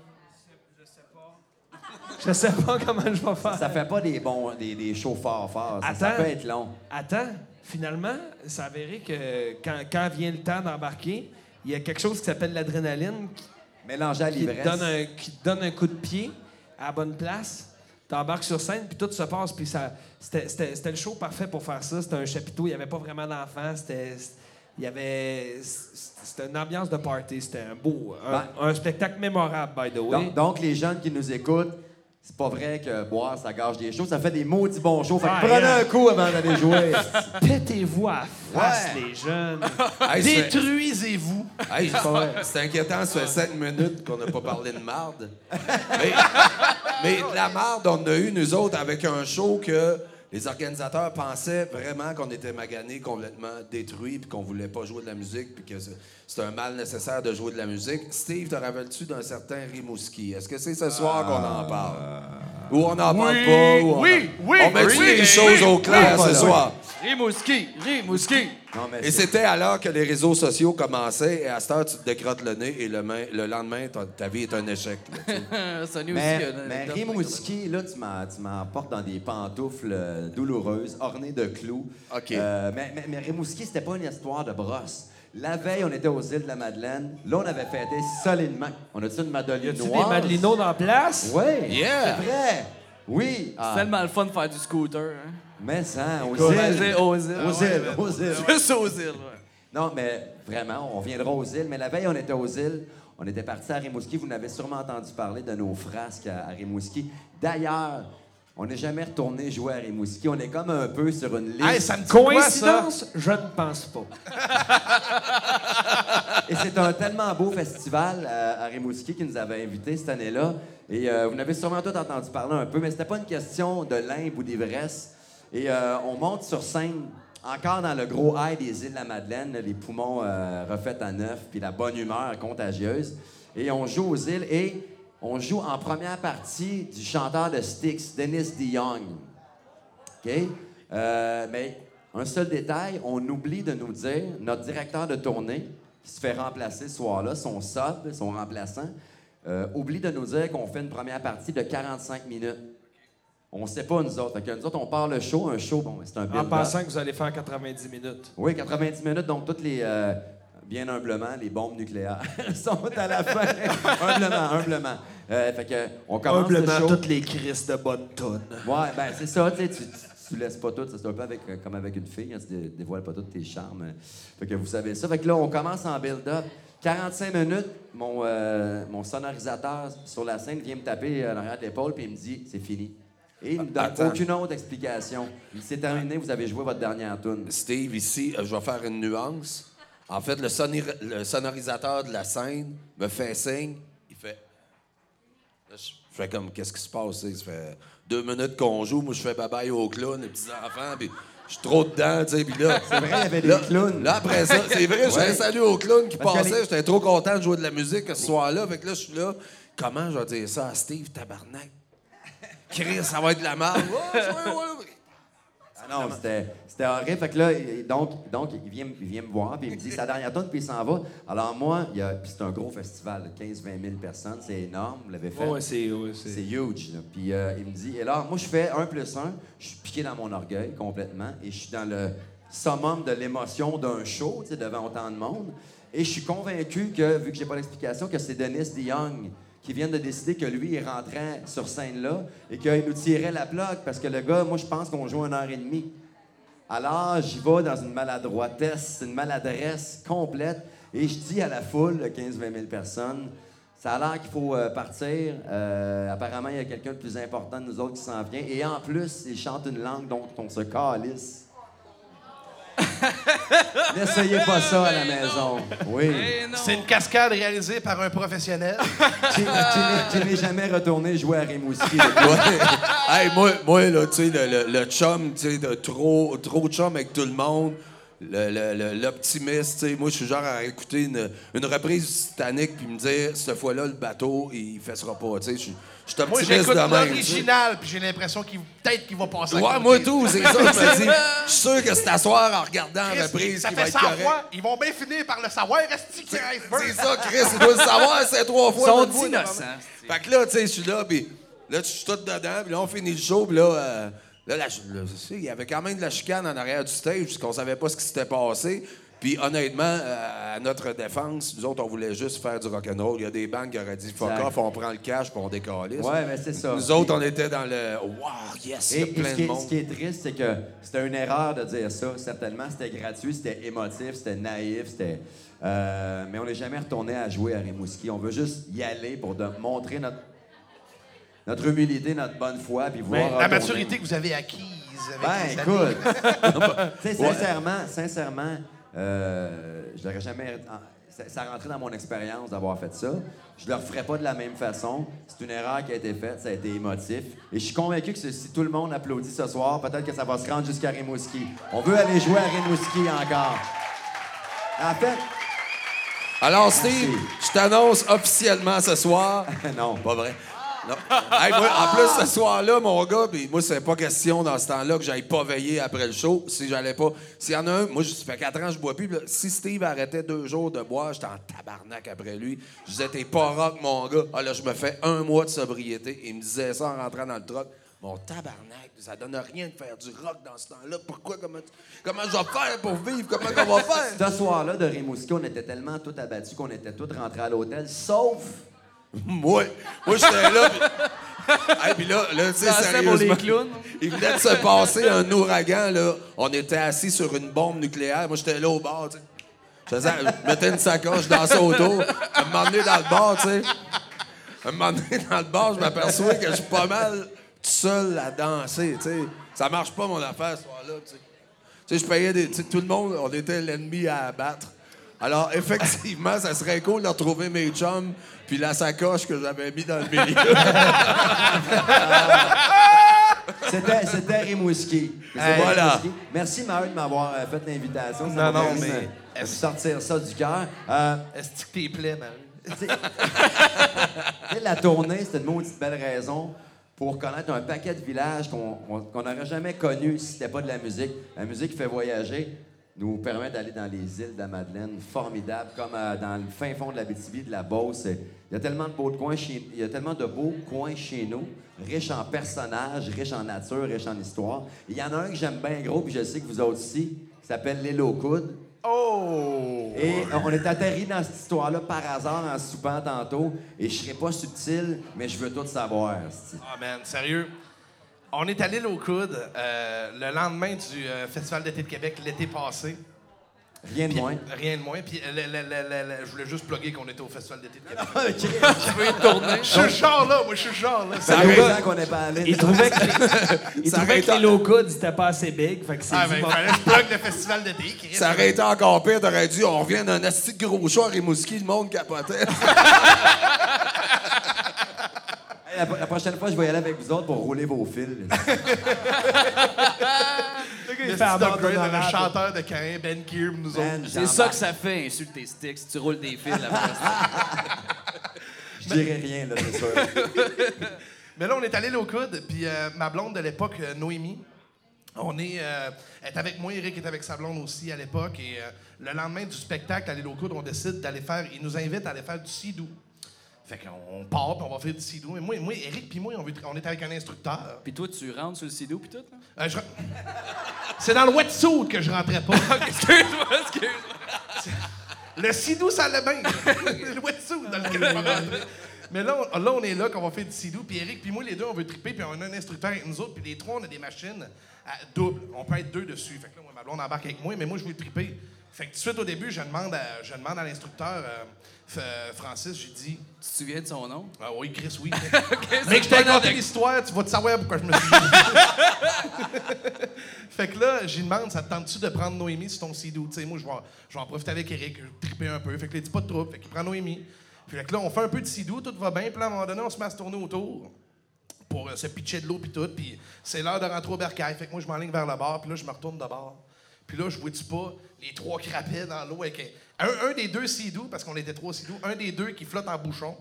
Je sais pas comment je vais faire. Ça fait pas des bons, des, des shows forts forts. Ça, peut être long. Attends, finalement, ça a avéré que quand, quand vient le temps d'embarquer, il y a quelque chose qui s'appelle l'adrénaline qui, Mélanger à qui te donne un, qui te donne un coup de pied à la bonne place. T'embarques sur scène, puis tout se passe. Puis ça, c'était, le show parfait pour faire ça. C'était un chapiteau, il n'y avait pas vraiment d'enfants. C'était, il y avait, c'était une ambiance de party. C'était un beau, un, Ben- un spectacle mémorable, by the way. Donc, donc, les jeunes qui nous écoutent, c'est pas vrai que boire, ça gâche des shows. Ça fait des maudits bons shows. Fait que Ouais, prenez un coup avant d'aller jouer. Pétez-vous à la face, Ouais. les jeunes. Hey, c'est- Détruisez-vous. Hey, c'est inquiétant, ça fait 7 minutes qu'on n'a pas parlé de marde. Mais, mais de la marde, on a eu, nous autres, avec un show que les organisateurs pensaient vraiment qu'on était maganés, complètement détruits, puis qu'on voulait pas jouer de la musique, puis que c'était un mal nécessaire de jouer de la musique. Steve, te rappelles-tu d'un certain Rimouski? Est-ce que c'est ce soir qu'on en parle? Ou on n'en parle pas? Ou on, oui, oui, on met oui, les oui, choses au clair oui. ce soir? Rimouski, Rimouski. Non, mais Et c'était alors que les réseaux sociaux commençaient, et à cette heure, tu te décrottes le nez, et le, main- le lendemain, ta, ta vie est un échec. là, aussi. Mais, mais. Rimouski, là, tu m'emportes dans des pantoufles euh, douloureuses, ornées de clous. OK. Euh, mais, mais, mais Rimouski, c'était pas une histoire de brosse. La veille, on était aux îles de la Madeleine. Là, on avait fêté solidement. On a-tu une Madeleine Tu des noire? Madelinos dans la place? Oui. Yeah. C'est vrai. Oui. Ah, C'est tellement le fun de faire du scooter. Hein? Mais ça, aux Écoute, îles. aux îles. Aux Ouais, îles, aux îles. Juste aux îles, ouais. Non, mais vraiment, on viendra aux îles. Mais la veille, on était aux îles. On était parti à Rimouski. Vous n'avez sûrement entendu parler de nos frasques à, à Rimouski. D'ailleurs, on n'est jamais retourné jouer à Rimouski. On est comme un peu sur une liste. Hey, ça me dit quoi, ça? Coïncidence? Je ne pense pas. Et c'est un tellement beau festival à, à Rimouski qui nous avait invités cette année-là. Et euh, vous n'avez sûrement tous entendu parler un peu, mais c'était pas une question de limbe ou d'ivresse. Et euh, on monte sur scène, encore dans le gros high des îles de la Madeleine, les poumons euh, refaits à neuf, puis la bonne humeur contagieuse. Et on joue aux îles et on joue en première partie du chanteur de Styx, Dennis DeYoung. OK? Euh, mais un seul détail, on oublie de nous dire, notre directeur de tournée, qui se fait remplacer ce soir-là, son sub, son remplaçant, euh, oublie de nous dire qu'on fait une première partie de 45 minutes. On ne sait pas, nous autres. Fait que nous autres, on part le show. Un show, bon, c'est un En pensant que vous allez faire 90 minutes. Oui, 90 minutes, donc toutes les. euh, bien humblement, les bombes nucléaires sont à la fin. humblement, humblement. Euh, fait que, on commence le show. toutes les crises de bonne tonne. Ouais, ben c'est ça, tu sais, tu, tu, tu laisses pas tout, ça, c'est un peu avec, euh, comme avec une fille, hein, tu dé- dévoiles pas tous tes charmes. Fait que vous savez ça. Fait que là, on commence en build-up. 45 minutes, mon, euh, mon sonorisateur sur la scène vient me taper euh, en arrière de l'épaule puis il me dit c'est fini. Et il me donne Attends. aucune autre explication. Il s'est terminé, vous avez joué votre dernière tune. Steve, ici, euh, je vais faire une nuance. En fait, le, sonorisateur de la scène me fait signe. Il fait. Là, je fais comme, qu'est-ce qui se passe? Ça fait deux minutes qu'on joue. Moi, je fais bye-bye aux clowns, les petits-enfants. Puis je suis trop dedans, tu sais. Puis là. C'est vrai, il y avait des Là, clowns. là, après ça, c'est vrai, je fais Ouais. un salut aux clowns qui passaient. les- J'étais trop content de jouer de la musique ce soir-là. Fait que là, je suis là. Comment je vais dire ça à Steve, tabarnak? Chris, ça va être de la merde. Ouais, ouais, ouais. Non, c'était, horrible. Fait que là, donc, donc il, vient, il vient me voir, puis il me dit, c'est la dernière tune, puis il s'en va. Alors moi, c'est un gros festival, 15-20 000 personnes, c'est énorme, vous l'avez fait. Ouais, c'est. ouais, huge. là. Puis euh, il me dit, et là, moi, je fais un plus un, je suis piqué dans mon orgueil complètement, et je suis dans le summum de l'émotion d'un show, tu sais, devant autant de monde. Et je suis convaincu que, vu que j'ai pas l'explication, que c'est Dennis DeYoung qui vient de décider que lui, il rentrait sur scène là et qu'il nous tirait la plaque parce que le gars, moi, je pense qu'on joue une heure et demie. Alors, j'y vais dans une maladroitesse, une maladresse complète. Et je dis à la foule, 15-20 000 personnes, ça a l'air qu'il faut euh, partir. Euh, apparemment, il y a quelqu'un de plus important de nous autres qui s'en vient. Et en plus, il chante une langue dont on se calisse. N'essayez pas ça à la maison. Oui. Eh. C'est une cascade réalisée par un professionnel. Qui, qui n'est- qui n'est jamais retourné jouer à Rimouski. Ouais. hey, moi, moi, là, tu sais, le, le, le chum, tu sais, de trop, trop chum avec tout le monde, le- le- le- l'optimiste, tu sais, moi, je suis genre à écouter une, une reprise du Titanic puis me dire, cette fois-là, le bateau, il fessera pas, tu sais, je suis- je suis Moi, j'écoute l'original, puis j'ai l'impression qu'il peut-être qu'il va passer à Ouais, moi, tout, c'est ça, je me dis, je suis sûr que c'est à soir, en regardant la Chris, reprise, ça qui fait va être 100 correct. fois, ils vont bien finir par le savoir. Reste C'est ça, Chris, il doit le savoir, c'est trois Ils fois. sont notre voix, innocents. Fait que là, tu sais, je suis là, puis là, je suis tout dedans, puis là, on finit le show, puis là, euh, là, la- il y avait quand même de la chicane en arrière du stage, parce qu'on savait pas ce qui s'était passé. Puis honnêtement, euh, à notre défense, nous autres, on voulait juste faire du rock'n'roll. Il y a des banques qui auraient dit fuck off, on prend le cash, puis on décalisse. Ouais, mais c'est ça. Nous autres, on était dans le wow, yes, il y Et, a et plein ce, qui de est, monde. ce qui est triste, c'est que c'était une erreur de dire ça. Certainement, c'était gratuit, c'était émotif, c'était naïf, c'était. euh, mais on n'est jamais retourné à jouer à Rimouski. On veut juste y aller pour de- montrer notre, notre humilité, notre bonne foi, puis voir. La retourner. maturité que vous avez acquise avec Ben, les écoute. sincèrement, sincèrement, euh, je l'aurais jamais. Ça, ça rentrait dans mon expérience d'avoir fait ça. Je le referais pas de la même façon. C'est une erreur qui a été faite, ça a été émotif. Et je suis convaincu que si tout le monde applaudit ce soir, peut-être que ça va se rendre jusqu'à Rimouski. On veut aller jouer à Rimouski encore. En fait, Alors, Steve, Merci. je t'annonce officiellement ce soir. non. Pas vrai. En plus, ce soir-là, mon gars, puis moi, c'est pas question dans ce temps-là que j'aille pas veiller après le show. Si j'allais pas. S'il y en a un, moi, ça fait quatre ans que je bois plus. si Steve arrêtait deux jours de boire, j'étais en tabarnak après lui. Je disais, t'es pas rock, mon gars. Ah là, je me fais un mois de sobriété. Il me disait ça en rentrant dans le truck. Mon tabarnak, ça donne rien de faire du rock dans ce temps-là. Pourquoi? Comment, comment je vais faire pour vivre? Comment on va faire? Ce soir-là de Rimouski, on était tellement tout abattus qu'on était tous rentrés à l'hôtel, sauf Moi, moi j'étais là. Puis hey, puis là, là tu sais, sérieusement, il venait de se passer un ouragan, là. On était assis sur une bombe nucléaire. Moi, j'étais là au bar, tu sais. Je faisais, je mettais une sacoche, je dansais autour. Un moment donné, dans le bar, tu sais. Un moment donné, dans le bar, je m'aperçois que je suis pas mal tout seul à danser, tu sais. Ça marche pas, mon affaire, ce soir-là, tu sais. Tu sais, je payais des. Tu sais, tout le monde, on était l'ennemi à abattre. Alors, effectivement, ça serait cool de retrouver mes chums puis la sacoche que j'avais mis dans le milieu. C'était, c'était Rimouski. Hey, voilà. Rimouski. Merci, Maheu, de m'avoir euh, fait l'invitation. Ça Non, m'a non, permis mais- de sortir ça du cœur. Euh, Est-ce que sais, tu sais, la tournée, c'était une maudite belle raison pour connaître un paquet de villages qu'on on- qu'on n'aurait jamais connus si c'était pas de la musique. La musique fait voyager nous permet d'aller dans les îles de la Madeleine, formidables, comme euh, dans le fin fond de la BTB, de la Beauce. Il y a tellement de beaux coins chez, il y a tellement de beaux coins chez nous, riches en personnages, riches en nature, riches en histoire. Il y en a un que j'aime bien gros, puis je sais que vous autres aussi, qui s'appelle l'île aux coudes. Oh! Et on est atterri dans cette histoire-là par hasard en soupant tantôt. Et je serai pas subtil, mais je veux tout savoir. Ah, man, sérieux? On est allé au coude euh, le lendemain du euh, Festival d'été de Québec l'été passé. Rien de Puis- moins. Rien de moins. Puis le- le- le- le- le- je voulais juste plugger qu'on était au Festival d'été de Québec. Tu veux une tournée? Je suis le genre là, moi je suis le genre là. Ça fait deux ans qu'on n'est pas allé. Il trouvait que, il Ça trouvait que arrête- les locaux c'était pas assez big. Fait que c'est Ah, dit, ben, bon, il fallait que je plug le Festival d'été. Chris. Ça aurait été encore pire, t'aurais dit on revient d'un asti de gros show à Rimouski, le monde capotait. La, la prochaine fois, je vais y aller avec vous autres pour rouler vos fils. Le fait un upgrade, le chanteur de Cain, Ben Keir, nous autres. Man, C'est ça que ça fait, insulter tes sticks. Si tu roules des fils ça. Je dirais rien, là, c'est sûr. Mais là, on est allé au coude, puis euh, ma blonde de l'époque, euh, Noémie, on est, euh, elle est avec moi, Eric est avec sa blonde aussi à l'époque, et euh, le lendemain du spectacle à l'île au coude, on décide d'aller faire, il nous invite à aller faire du sidou. Fait qu'on part, puis on va faire du sidou. Mais moi, moi Eric puis moi, on, veut- on est avec un instructeur. Puis toi, tu rentres sur le sidou puis tout, là? Euh, je- C'est dans le wetsuit que je rentrais pas. Excuse-moi, excuse-moi. Le sidou, ça allait bien. le wetsuit dans lequel je. Mais là on, là, on est là, qu'on va faire du sidou. Puis Eric, puis moi, les deux, on veut triper. Puis on a un instructeur avec nous autres. Puis les trois, on a des machines à double. On peut être deux dessus. Fait que là, moi, ma blonde embarque avec moi, mais moi, je veux triper. Fait que tout de suite, au début, je demande à, je demande à l'instructeur, euh, F- Francis, j'ai dit, Tu te souviens de son nom? ah oui, Chris, oui. Mais que je t'ai raconté l'histoire, tu vas te savoir pourquoi je me suis Fait que là, j'y demande, ça te tente-tu de prendre Noémie sur ton sidou? Tu sais, moi, je vais, je vais en profiter avec Eric, triper un peu. Fait que là, il dit pas de trouble. Fait qu'il prend Noémie. Puis fait que là, on fait un peu de sidou, tout va bien. Puis là, à un moment donné, on se met à se tourner autour pour euh, se pitcher de l'eau puis tout. Puis c'est l'heure de rentrer au bercail. Fait que moi, je m'enligne vers le bar. Puis là, je me retourne de bord. Puis là, je vois-tu pas les trois crapets dans l'eau avec un, un des deux sidou, parce qu'on était trois sidou, un des deux qui flotte en bouchon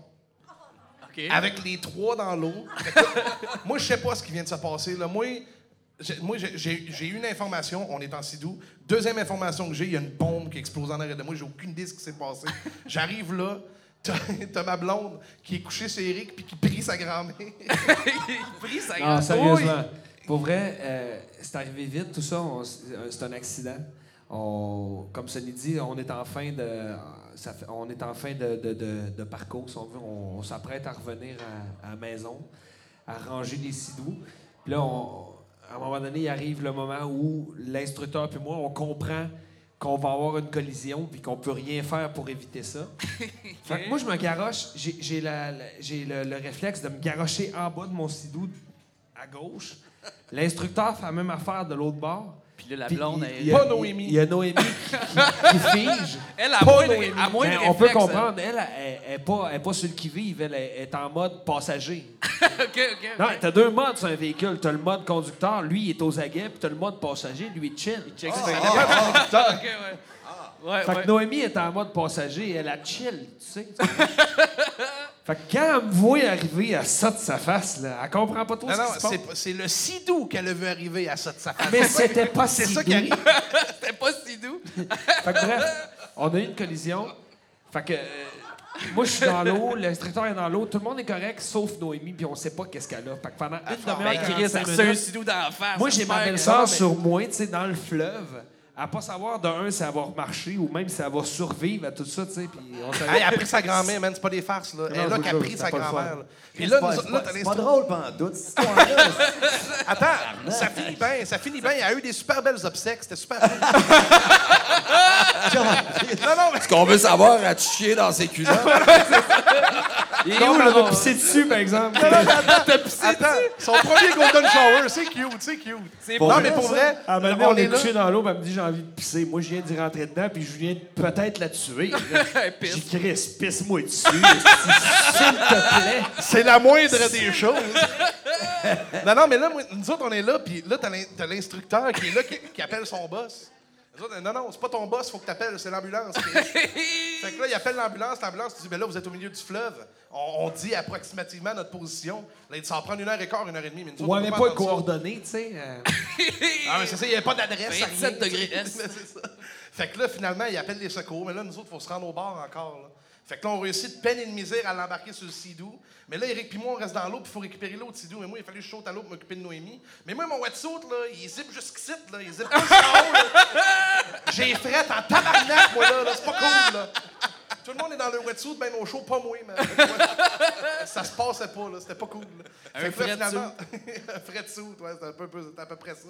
OK. avec les trois dans l'eau. Moi, je sais pas ce qui vient de se passer. Là. Moi, j'ai, moi, une information, on est en sidou. Deuxième information que j'ai, il y a une bombe qui explose en arrière de moi. J'ai aucune idée de ce qui s'est passé. J'arrive là, t'as, ma blonde qui est couchée sur Eric puis qui prie sa grand-mère. Il prit sa Non, grande sérieusement. Pour vrai, euh, c'est arrivé vite, tout ça. euh, c'est un accident. On, comme Sonny dit, on est en fin de, ça fait- on est en fin de, de- de- de parcours, si on veut. On, on s'apprête à revenir à, à la maison, à ranger les sidous. Puis là, on- à un moment donné, il arrive le moment où l'instructeur puis moi, on comprend qu'on va avoir une collision puis qu'on peut rien faire pour éviter ça. Fait que moi, je me garoche. J'ai le, le réflexe de me garocher en bas de mon sidou à gauche. L'instructeur fait la même affaire de l'autre bord. Puis là, la Puis blonde, il- elle... il y a- Pas Noémie. Il y a Noémie qui, qui- qui fige. Elle, à Pas moins, Noémie. à moins Ben, de on peut réflexe, comprendre. Elle, elle, elle est pas, elle est pas sur le qui-vive. Elle est, est en mode passager. OK, OK. Non, t'as deux modes sur un véhicule. T'as le mode conducteur, lui, il est aux aguets. Puis t'as le mode passager, lui, il chill. Check ça. OK, ouais. Ouais, Fait ouais. que Noémie est en mode passager, elle a chill, tu sais. fait que quand elle me voit arriver à ça de sa face, là, elle comprend pas trop Non, ce non, qui se passe. c'est, c'est le sidou qu'elle a vu arriver à ça de sa face. Mais c'était pas C'est si ça doux. qui arrive. C'était pas si doux. Fait que bref, on a eu une collision. Fait que euh, moi, je suis dans l'eau, l'instructeur est dans l'eau, tout le monde est correct, sauf Noémie, puis on sait pas qu'est-ce qu'elle a. Fait que pendant une Ben, demi-heure, Chris, 45 elle reçoit un minutes, sidou dans la face. moi, j'ai ma belle-sœur sur moi, tu sais, dans le fleuve, à pas savoir de un si elle va marcher ou même si elle va survivre à tout ça, tu sais. Elle a pris sa grand-mère, man, c'est pas des farces, là. Elle Non, là a pris sa grand-mère. là. Puis C'est là, pas, nous- c'est là, c'est pas drôle pendant toute cette histoire-là. Attends, ça finit bien, ça finit bien. Il y a eu des super belles obsèques, c'était super cool. non, non, mais Ce qu'on veut savoir, as-tu chié dans ses culottes? Il est où, là, de pisser dessus, par exemple? attends, son premier golden shower, c'est cute, c'est cute. C'est Non, bon. mais pour vrai, À un moment donné, on on est couché dans l'eau, elle me dit envie de pisser. Moi, je viens d'y rentrer dedans, puis je viens de peut-être la tuer. J'ai Chris, pisse-moi dessus. S'il te plaît. C'est la moindre des choses. non, non, mais là, nous autres, on est là, puis là, t'as l'in- t'as l'instructeur qui est là, qui, qui appelle son boss. Les autres, non, non, c'est pas ton boss, faut que t'appelles, c'est l'ambulance. fait que là, il appelle l'ambulance, l'ambulance dit, ben là, vous êtes au milieu du fleuve. On, on dit approximativement notre position. Là, ça va prendre une heure et quart, une heure et demie. Mais nous autres, On on n'avait peut pas ça. coordonnées, tu sais. euh. Ah, mais c'est ça, il n'y avait pas d'adresse. 27 rien, degrés. Mais. Fait que là, finalement, il appelle les secours. Mais là, nous autres, il faut se rendre au bar encore. là. Fait que là, on réussit de peine et de misère à l'embarquer sur le Sidou. Mais là, Eric puis moi, on reste dans l'eau, puis il faut récupérer l'autre Sidou. Mais moi, il fallait que je saute à l'eau pour m'occuper de Noémie. Mais moi, mon wetsuit, là, il zip jusqu'ici, là. Il zip jusqu'en haut. J'ai fret en tabarnak, moi, là. là. C'est pas cool, là. Tout le monde est dans le wetsuit, ben au chaud, pas moi, mais ça se passait pas, là. C'était pas cool. là. Un Fait que là, finalement, un fret de soude, ouais, c'est un peu, c'est à peu près ça.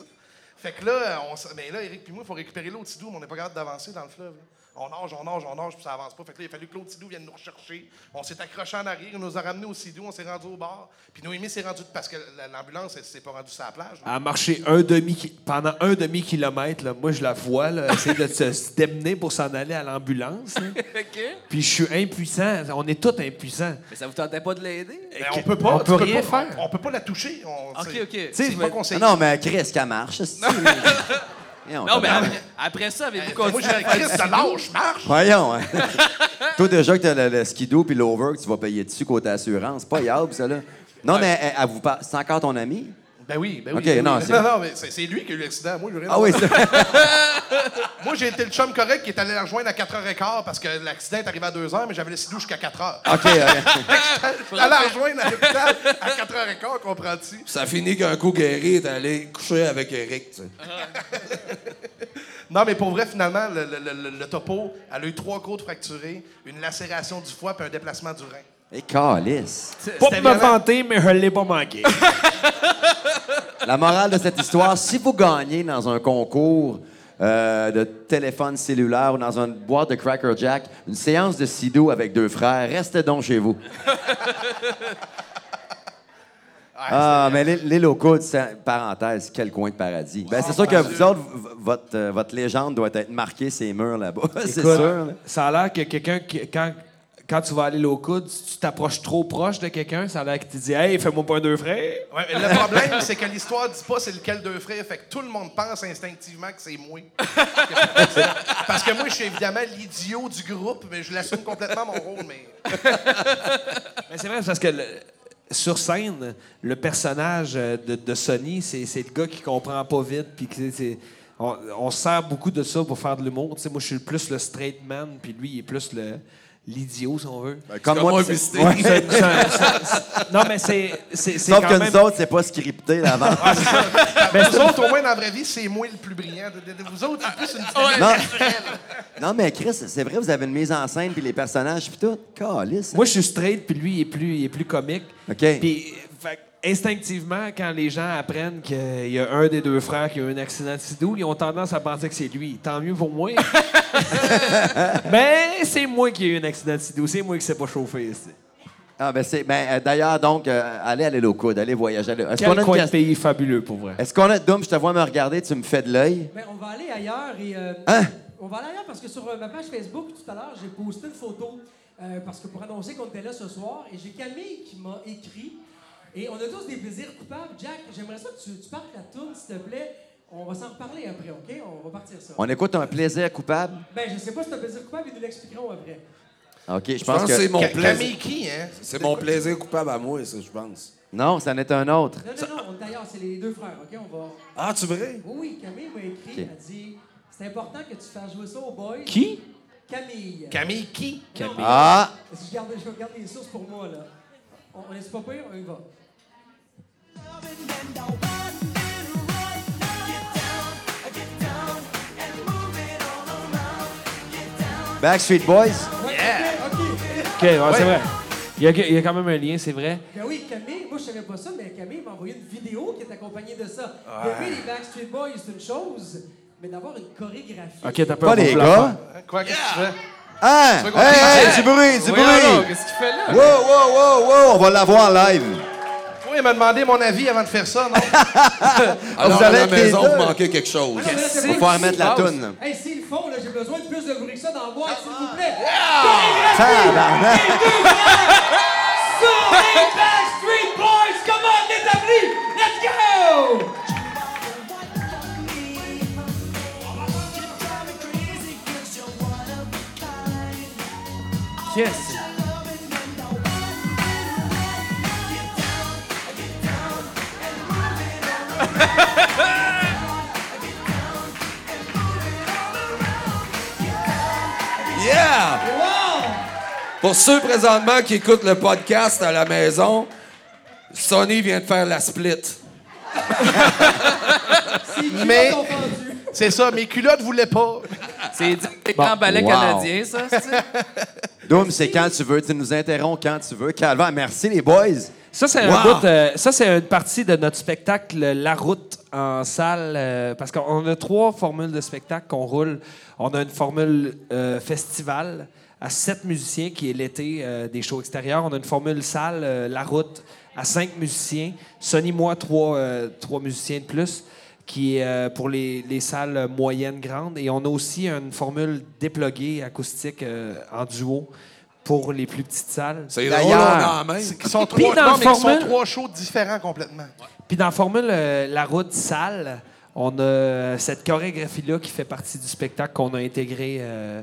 Fait que là, on, s- ben là, Eric puis moi, il faut récupérer l'autre Tidou, mais on n'est pas capable d'avancer dans le fleuve. là. On nage, on nage, on nage, puis ça avance pas. Fait que là, il a fallu que l'autre Tidou vienne nous rechercher. On s'est accroché en arrière, il nous a ramenés au Sidou, on s'est rendu au bar. Puis Noémie s'est rendue, parce que la- l'ambulance, elle s'est pas rendue sur la plage. là. Elle a marché un demi pendant un demi-kilomètre. là. Moi, je la vois, là, essayer de se démener pour s'en aller à l'ambulance. là. OK. Puis je suis impuissant. On est tous impuissants. Mais ça vous tentait pas de l'aider? Ben, on peut pas. on peut rien pas- faire. On, on peut pas la toucher. On, OK, c'est- OK. C'est pas conseillé. Non, mais Chris, qu'elle marche. Non, mais après, après ça, avez-vous Moi, continué j'ai à dit, faire Chris, du de lâche, marche. Voyons, hein. Toi, déjà que t'as le, le skidoo puis l'over que tu vas payer dessus côté assurance. C'est pas yable, ça, là. Non, mais elle, elle vous parle- c'est encore ton ami? Ben oui, ben oui. OK, ben oui. non, c'est- non, non, mais c'est c'est lui qui a eu l'accident. Moi, j'ai rien à Ah oui, c'est Moi, j'ai été le chum correct qui est allé la rejoindre à 4h15 parce que l'accident est arrivé à 2h, mais j'avais le sidou jusqu'à 4h. OK, OK. Allé la rejoindre à l'hôpital à 4h15, comprends-tu? Ça finit qu'un coup guéri, t'es allé coucher avec Eric, tu sais. Non, mais pour vrai, finalement, le, le- le- le topo, elle a eu trois côtes fracturées, une lacération du foie puis un déplacement du rein. Et calice. Pas pour me vanter, mais je l'ai pas manqué. La morale de cette histoire, si vous gagnez dans un concours euh, de téléphone cellulaire ou dans une boîte de Cracker Jack, une séance de Sido avec deux frères, restez donc chez vous. Ah, mais les, les locaux, c'est- parenthèse, quel coin de paradis. Ben, c'est sûr que vous autres, v- votre, euh, votre légende doit être marquée ces murs là-bas, c'est Écoute, sûr. là. Ça a l'air que quelqu'un, qui- quand, quand tu vas aller au coude, si tu t'approches trop proche de quelqu'un, ça a l'air qu'il te dit Hey, fais-moi pas un deux frères. Ouais, mais le problème, c'est que l'histoire dit pas c'est lequel deux frères, fait que tout le monde pense instinctivement que c'est moi. Parce que moi, je suis évidemment l'idiot du groupe, mais je l'assume complètement mon rôle, mais... Mais c'est vrai, c'est parce que le- sur scène, le personnage euh, de, de Sonny, c'est, c'est le gars qui comprend pas vite. Puis que c'est- c'est- on, on se sert beaucoup de ça pour faire de l'humour. Tu moi, je suis plus le straight man, puis lui, il est plus le, l'idiot, si on veut. Comme moi, c'est- Visté. Ouais. C'est- c'est un- c'est- non, mais c'est, c'est, c'est Sauf quand que même... nous autres, c'est pas scripté d'avant. Mais vous autres, au moins, dans la vraie vie, c'est moi le plus brillant. De- de- de- Vous autres, c'est plus une dynamique Non. non, mais Chris, c'est vrai, vous avez une mise en scène puis les personnages puis tout. Calice. hein? Moi, je suis straight, puis lui, il est plus, il est plus comique. OK. Puis, instinctivement, quand les gens apprennent qu'il y a un des deux frères qui a eu un accident de sidou, ils ont tendance à penser que c'est lui. Tant mieux pour moi. Mais c'est moi qui ai eu un accident de sidou. C'est moi qui ne s'est pas chauffé ici. Ah, ben c'est. Ben, euh, d'ailleurs, donc, euh, allez à coudes, allez voyager. Allez- Est-ce qu'on a une de pays fabuleux, pour vrai. Est-ce qu'on a. Dom, je te vois me regarder, tu me fais de l'œil. Ben, on va aller ailleurs et. euh, Hein? On va aller ailleurs parce que sur euh, ma page Facebook, tout à l'heure, j'ai posté une photo euh, parce que pour annoncer qu'on était là ce soir et j'ai Camille qui m'a écrit. Et on a tous des plaisirs coupables. Jack, j'aimerais ça que tu, tu partes la tourne, s'il te plaît. On va s'en reparler après, OK? On va partir ça. On écoute un plaisir coupable? Ben, je sais pas si c'est un plaisir coupable, ils nous l'expliqueront après. OK, je pense pense que. c'est mon Ca- plaisir. Camille qui, hein? C'est mon plaisir coupable à moi, ça, je pense. Non, ça en est un autre. Non, non, non, on est ailleurs, c'est les deux frères, OK? On va. Ah, tu vrai? Oui, oui, Camille m'a écrit, elle a dit c'est important que tu fasses jouer ça aux boys. Qui? Camille. Camille qui? Non, mais- Ah! Je garde, je regarde les sources pour moi, là. On, on est pas pire, on y va. Backstreet Boys. Ouais, OK, OK. OK, ouais, c'est vrai. Il y, a, il y a quand même un lien, c'est vrai. Ben oui, Camille, moi je savais pas ça, mais Camille m'a envoyé une vidéo qui est accompagnée de ça. Aimer les Backstreet Boys, c'est une chose, mais d'avoir une chorégraphie. OK, t'as Pas les gars. Quoi, qu'est-ce que tu fais? Hein? Hey, hey, dise? du bruit, du donc, bruit. Qu'est-ce qu'il fait là? Wow, wow, wow, wow, on va l'avoir en live. Il m'a demandé mon avis avant de faire ça, non? Alors, Vous à allez la être les maison, vous manquez quelque chose. Ah, va bon. pouvoir mettre la toune. Hey, s'ils le font, là, j'ai besoin de plus de bruit que ça dans la boîte, s'il vous plaît. Tabarnak. Sur les Backstreet Boys, come on, l'établi! Let's go! Yes. Yeah! Wow! Pour ceux présentement qui écoutent le podcast à la maison, Sony vient de faire la split. Mais-? C'est ça, mes culottes voulaient pas. C'est ballets Wow. canadiens, ça, c'est Doom, c'est quand tu veux. Tu nous interromps quand tu veux. Calva, merci les boys. Ça, c'est un Wow. bout, euh, ça, c'est une partie de notre spectacle La Route en salle. euh, parce qu'on a trois formules de spectacle qu'on roule. On a une formule euh, festival à sept musiciens, qui est l'été des shows extérieurs. On a une formule salle La Route à cinq musiciens. Sonny, moi, trois, trois musiciens de plus, qui est pour les, les salles moyennes, grandes. Et on a aussi une formule déploguée acoustique en duo pour les plus petites salles. C'est D'ailleurs- drôle, on en même. Ils sont Puis trois, dans non, mais ils sont trois shows différents complètement. Puis dans la formule euh, La route salle, on a cette chorégraphie-là qui fait partie du spectacle qu'on a intégré, euh,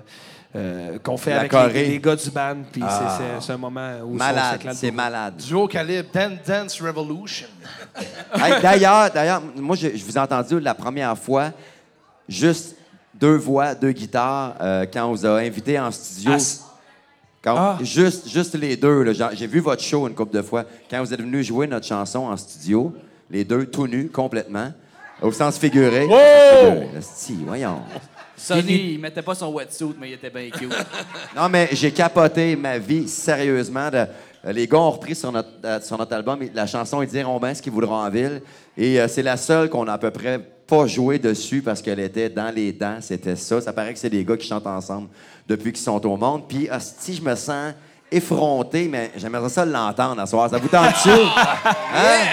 euh, qu'on fait La avec choré. les, les gars du band. Puis c'est- Ah. c'est, c'est un moment où on Malade, s'éclate c'est beaucoup. malade. Duo calibre, Dan- Dance Revolution. Hey, d'ailleurs, d'ailleurs, moi, je, je vous ai entendu la première fois, juste deux voix, deux guitares, euh, quand on vous a invité en studio. Quand- Ah. juste, juste les deux. là. J'ai- vu votre show une couple de fois. Quand vous êtes venus jouer notre chanson en studio, les deux tout nus complètement, au sens figuré. Figuré, esti, voyons. Sonny, il mettait pas son wetsuit, mais il était bien cute. Non, mais j'ai capoté ma vie sérieusement. de- euh, les gars ont repris sur notre, euh, sur notre album la chanson Ils diront bien ce qu'ils voudront en ville. Et euh, c'est la seule qu'on a à peu près pas joué dessus parce qu'elle était dans les dents. C'était ça. Ça paraît que c'est des gars qui chantent ensemble depuis qu'ils sont au monde. Puis, si je me sens effronté, mais j'aimerais ça l'entendre à soir. Ça vous tente-tu? Hein?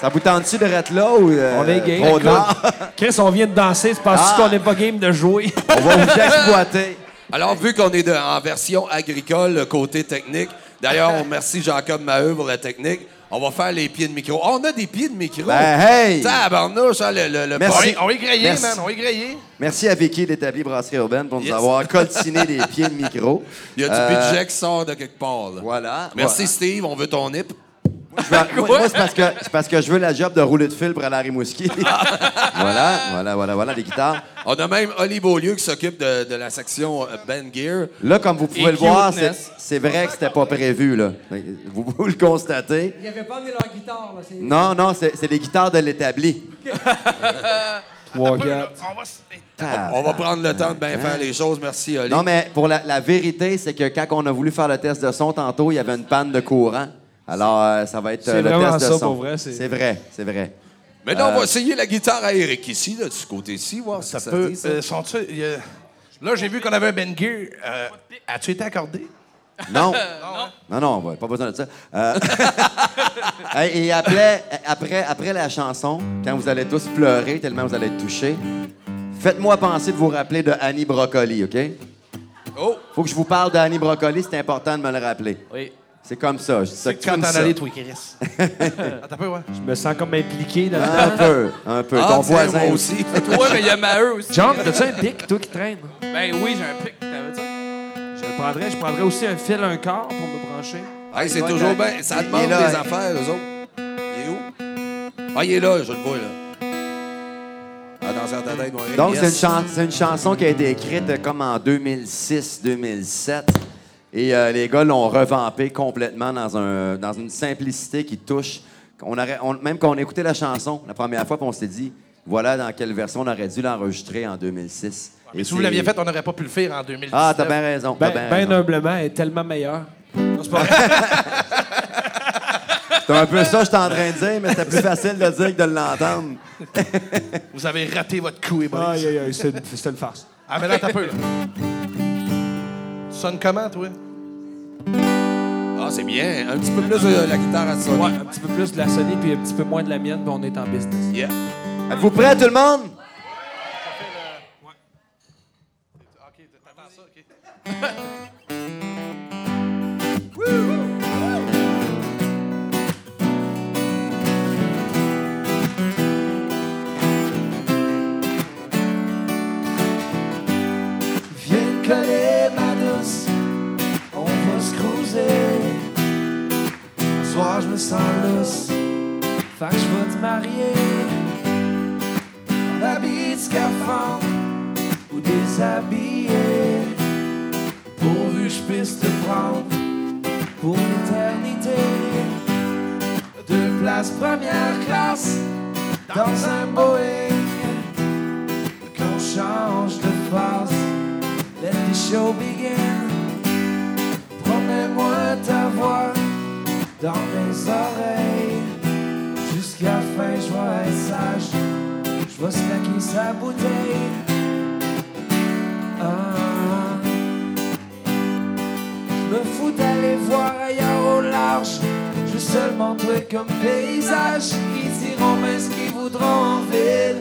Ça vous tente-tu de être là ou euh, On est gay. trop tard? Chris, on vient de danser. Tu penses Ah. qu'on n'est pas game de jouer? On va vous exploiter. Alors, vu qu'on est de- en version agricole, le côté technique, d'ailleurs, on remercie Jacob Maheu pour la technique, on va faire les pieds de micro. Oh, on a des pieds de micro! Ben, hey! Tabarnouche, hein, le, le, le Merci. On est grillé, Merci. man, on est grillé. Merci à Vicky d'Établi Brasserie Urbaine pour nous avoir coltiné les pieds de micro. Il y a du budget qui sort de quelque part. là. Voilà. Merci, Steve. On veut ton nip. Moi, moi, c'est parce, que, c'est parce que je veux la job de rouler de fil pour aller à Rimouski. voilà, voilà, voilà, voilà, les guitares. On a même Oli Beaulieu qui s'occupe de, de la section euh, Ben Gear. Là, comme vous pouvez Et le voir, c'est, vrai que c'était pas prévu. Là. Vous, vous le constatez. Ils n'avaient pas amené leur guitare. Là. c'est- Non, non, c'est, c'est les guitares de l'établi. Trois, On quatre. Ah. On va prendre le temps de bien faire les choses. Merci, Oli. Non, mais pour la, la vérité, c'est que quand on a voulu faire le test de son tantôt, il y avait une panne de courant. Alors, euh, ça va être euh, C'est le test de ça, son. pour vrai, c'est- C'est vrai, c'est vrai. Maintenant, on Euh, va essayer la guitare à Eric ici, là, de ce côté-ci, voir si ça, Ça peut. dit, ça. euh, sont-tu- il y a- Là, j'ai vu qu'on avait un Ben Gear. Euh, As-tu été accordé? Non. non, non, ouais, pas besoin de ça. Euh, Et après, après, après la chanson, quand vous allez tous pleurer tellement vous allez être touchés, faites-moi penser de vous rappeler de Annie Brocoli, OK? Oh! Faut que je vous parle d'Annie Brocoli, c'est important de me le rappeler. Oui. C'est comme ça, je dis ça comme t'en ça. aller, toi, Chris. Attends un peu, ouais. Je me sens comme impliqué dans Un peu, un peu. Ah, Ton voisin moi aussi. Ouais, mais il y a Maheu aussi. John, t'as-tu un pic, toi, qui traîne? Ben oui, j'ai un pic. T'avais ça? Je le prendrais. Je prendrais aussi un fil, un corps pour me brancher. Hey, c'est toujours ouais. bien. Ça demande là, des hein. affaires, eux autres. Il est où? Ah, il est là, je le vois, là. Attention à ta tête. Donc, Yes. c'est une, chan- c'est une chanson qui a été écrite euh, comme en 2006-2007. Et euh, les gars l'ont revampée complètement dans, un, dans une simplicité qui touche. On aurait, on- même quand on écoutait la chanson la première fois, on s'est dit, voilà dans quelle version on aurait dû l'enregistrer en 2006. Et Si vous l'aviez fait, on n'aurait pas pu le faire en 2019. Ah, t'as bien raison. Ben, bien ben humblement, elle est tellement meilleure. C'est pas vrai. C'est un peu ça que j'étais en train de dire, mais c'était plus facile de dire que de l'entendre. Vous avez raté votre coup, et Aïe, aïe, aïe, c'est une, c'est une farce. Ah, mais là, t'as peu, là. Sonnes comment, toi? Ah, c'est bien. Un petit peu plus de la guitare à sonner. Ouais, un petit peu plus de la Sony puis un petit peu moins de la mienne, puis on est en business. Yeah. Êtes-vous prêts, tout le monde? OK, t'attends ça, OK. Viens coller, je me sens lousse, fait que je vais te marier. En habit de scaphandre ou déshabillé, pourvu je puisse te prendre pour l'éternité. Deux places première classe dans un Boeing qu'on change de face. Let the show begin. Promets-moi ta voix dans mes oreilles. Jusqu'à la fin, je vais être sage. Je vais slacker sa bouteille. Ah. Je me fous d'aller voir ailleurs au large. Je seulement toi comme paysage. Ils diront mais ce qu'ils voudront en ville.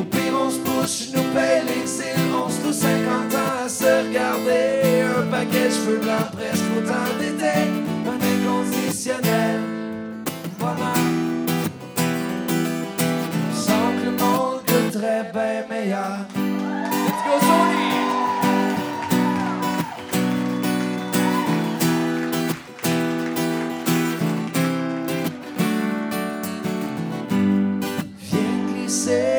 Au pire, on se bouche, nous paye l'exil. On se loue 50 ans à se regarder. Un paquet de cheveux blancs, presque autant d'été. Voilà. Sans que le monde bien meilleur. Let's go, Sony! Viens glisser,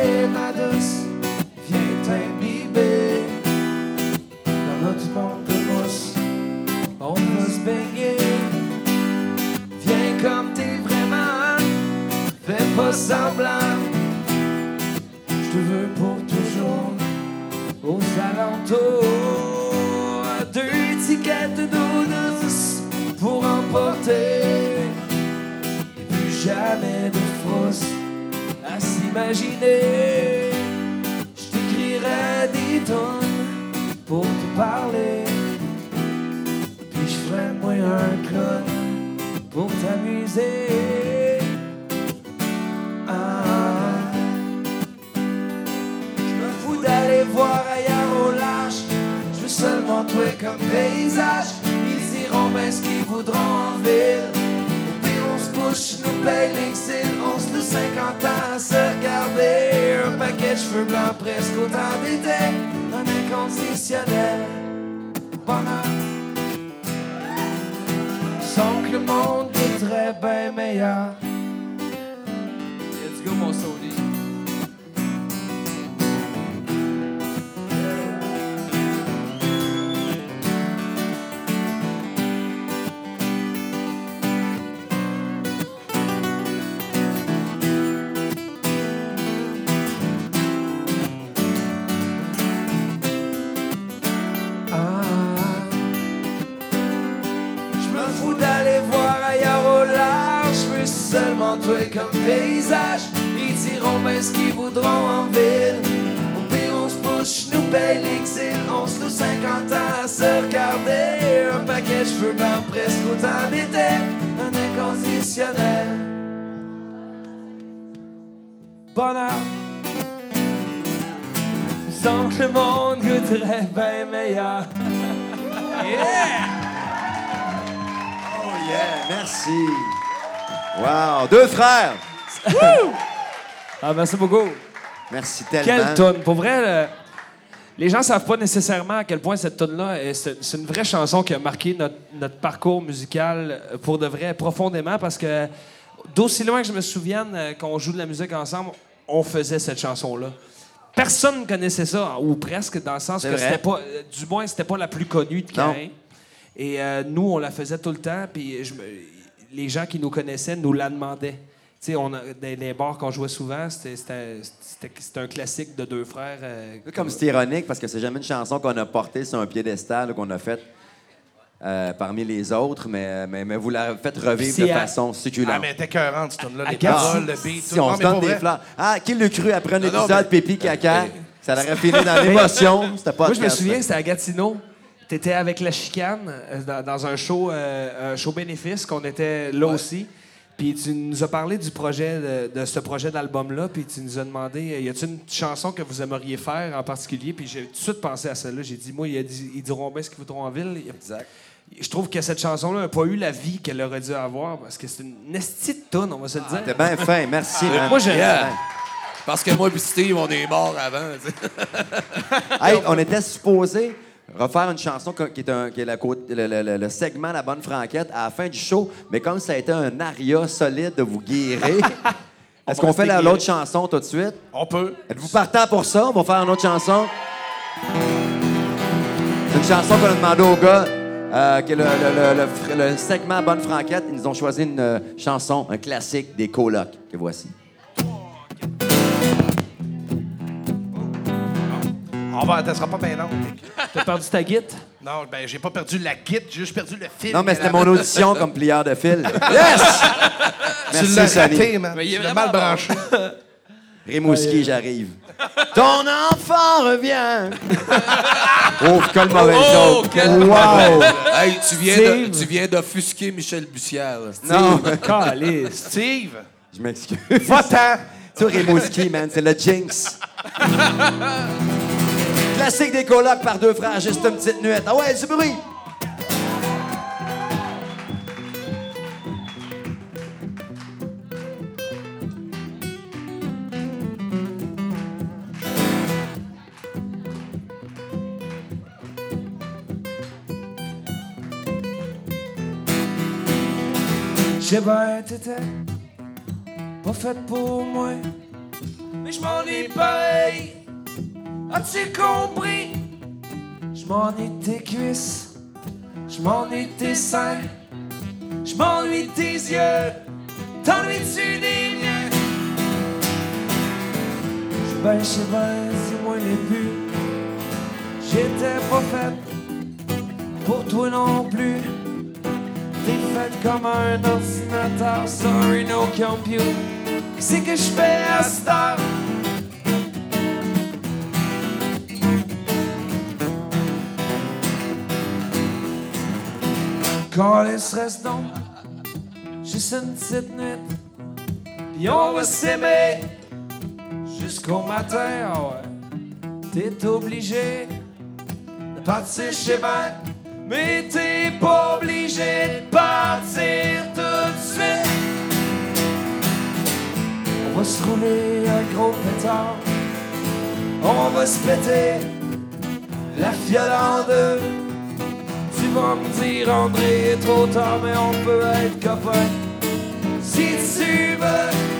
Bonheur. Sans que le monde goûterait bien meilleur. Oh yeah, merci. Wow, deux frères. Ah, merci beaucoup. Merci tellement. Quelle tonne. Pour vrai, le- les gens savent pas nécessairement à quel point cette tonne-là, est- c'est une vraie chanson qui a marqué notre, notre parcours musical euh, pour de vrai, profondément, parce que d'aussi loin que je me souvienne, euh, qu'on joue de la musique ensemble, on faisait cette chanson-là. Personne ne connaissait ça, ou presque, dans le sens que c'était pas, euh, du moins, c'était pas la plus connue de. Caïn. Et euh, nous, on la faisait tout le temps, puis je me- les gens qui nous connaissaient nous la demandaient. Tu sais, on a, les bars qu'on jouait souvent, c'était- un classique de deux frères. euh, Comme c'est ironique parce que c'est jamais une chanson qu'on a portée sur un piédestal ou qu'on a faite euh, parmi les autres, mais, mais, mais vous la faites revivre de à- façon Ah, succulente. mais t'es écœurante, cette tune-là. Les paroles, le beat, si tout. on Non, se mais donne des vrai. fleurs. Ah, qui l'a cru après un non, épisode mais- pipi caca? Ça l'aurait fini dans l'émotion. C'était pas Moi, je me souviens, c'était à Gatineau. Tu étais avec la chicane euh, dans, dans un show, euh, un show bénéfice qu'on était là aussi. Puis tu nous as parlé du projet de, de ce projet d'album-là, puis tu nous as demandé euh, y a-t-il une chanson que vous aimeriez faire en particulier? Puis j'ai tout de suite pensé à celle-là. J'ai dit moi, il a dit- ils diront bien ce qu'ils voudront en ville. Exact. Je trouve que cette chanson-là n'a pas eu la vie qu'elle aurait dû avoir parce que c'est une nestie de tonne, on va se le dire. C'était bien fin. Merci, man. Moi, j'ai- Yeah. Parce que moi et Steve, on est morts avant. Hey, on était supposé refaire une chanson qui est, un- qui est la le, le- le- le segment La Bonne Franquette à la fin du show, mais comme ça a été un aria solide de vous guérir, est-ce qu'on fait la- l'autre chanson tout de suite? On peut. Êtes-vous partant pour ça? On va faire une autre chanson. C'est une chanson qu'on a demandé aux gars, euh, qui est le, le- le- le fr- le segment Bonne Franquette. Ils nous ont choisi une euh, chanson, un classique des colocs, que voici. On va, ça sera pas bien long. T'as perdu ta guite? Non, ben, j'ai pas perdu la kit, j'ai juste perdu le fil. Non, mais c'était mon audition comme plieur de fil. Yes! Tu Merci, l'as Sonny. raté, man. Mais il est Tu l'as mal branché. Rimouski, j'arrive. Ton enfant revient. oh, quelle mauvaise Oh, joke. quel- Wow! Hey, tu viens, de, tu viens d'offusquer Michel Bussière. là. Non, Calice. Steve, je m'excuse. va-t'en. Tu sais, Rimouski, man, c'est le jinx. Classique des colocs par deux frères, juste une petite nuit. Ah ouais, du bruit! J'ai bien t'étais pas fait pour moi, mais je m'ennuie pareil. As-tu compris? Je m'ennuie tes cuisses, je m'ennuie tes seins, je m'ennuie tes yeux. T'ennuies-tu des miens? Je ben, je sais bien, dis-moi les buts. J'étais pas faite pour toi non plus. T'es faite comme un ordinateur, sorry no compute. C'est que je fais à? Calisse, reste donc juste une petite nuit. Puis on va s'aimer jusqu'au matin, ah. T'es obligé de partir chez moi. Mais t'es pas obligé de partir tout de suite. On va se rouler un gros pétard. On va se péter la fiole en deux. Vas me dire, André, trop tard, mais on peut être copains. Si tu veux.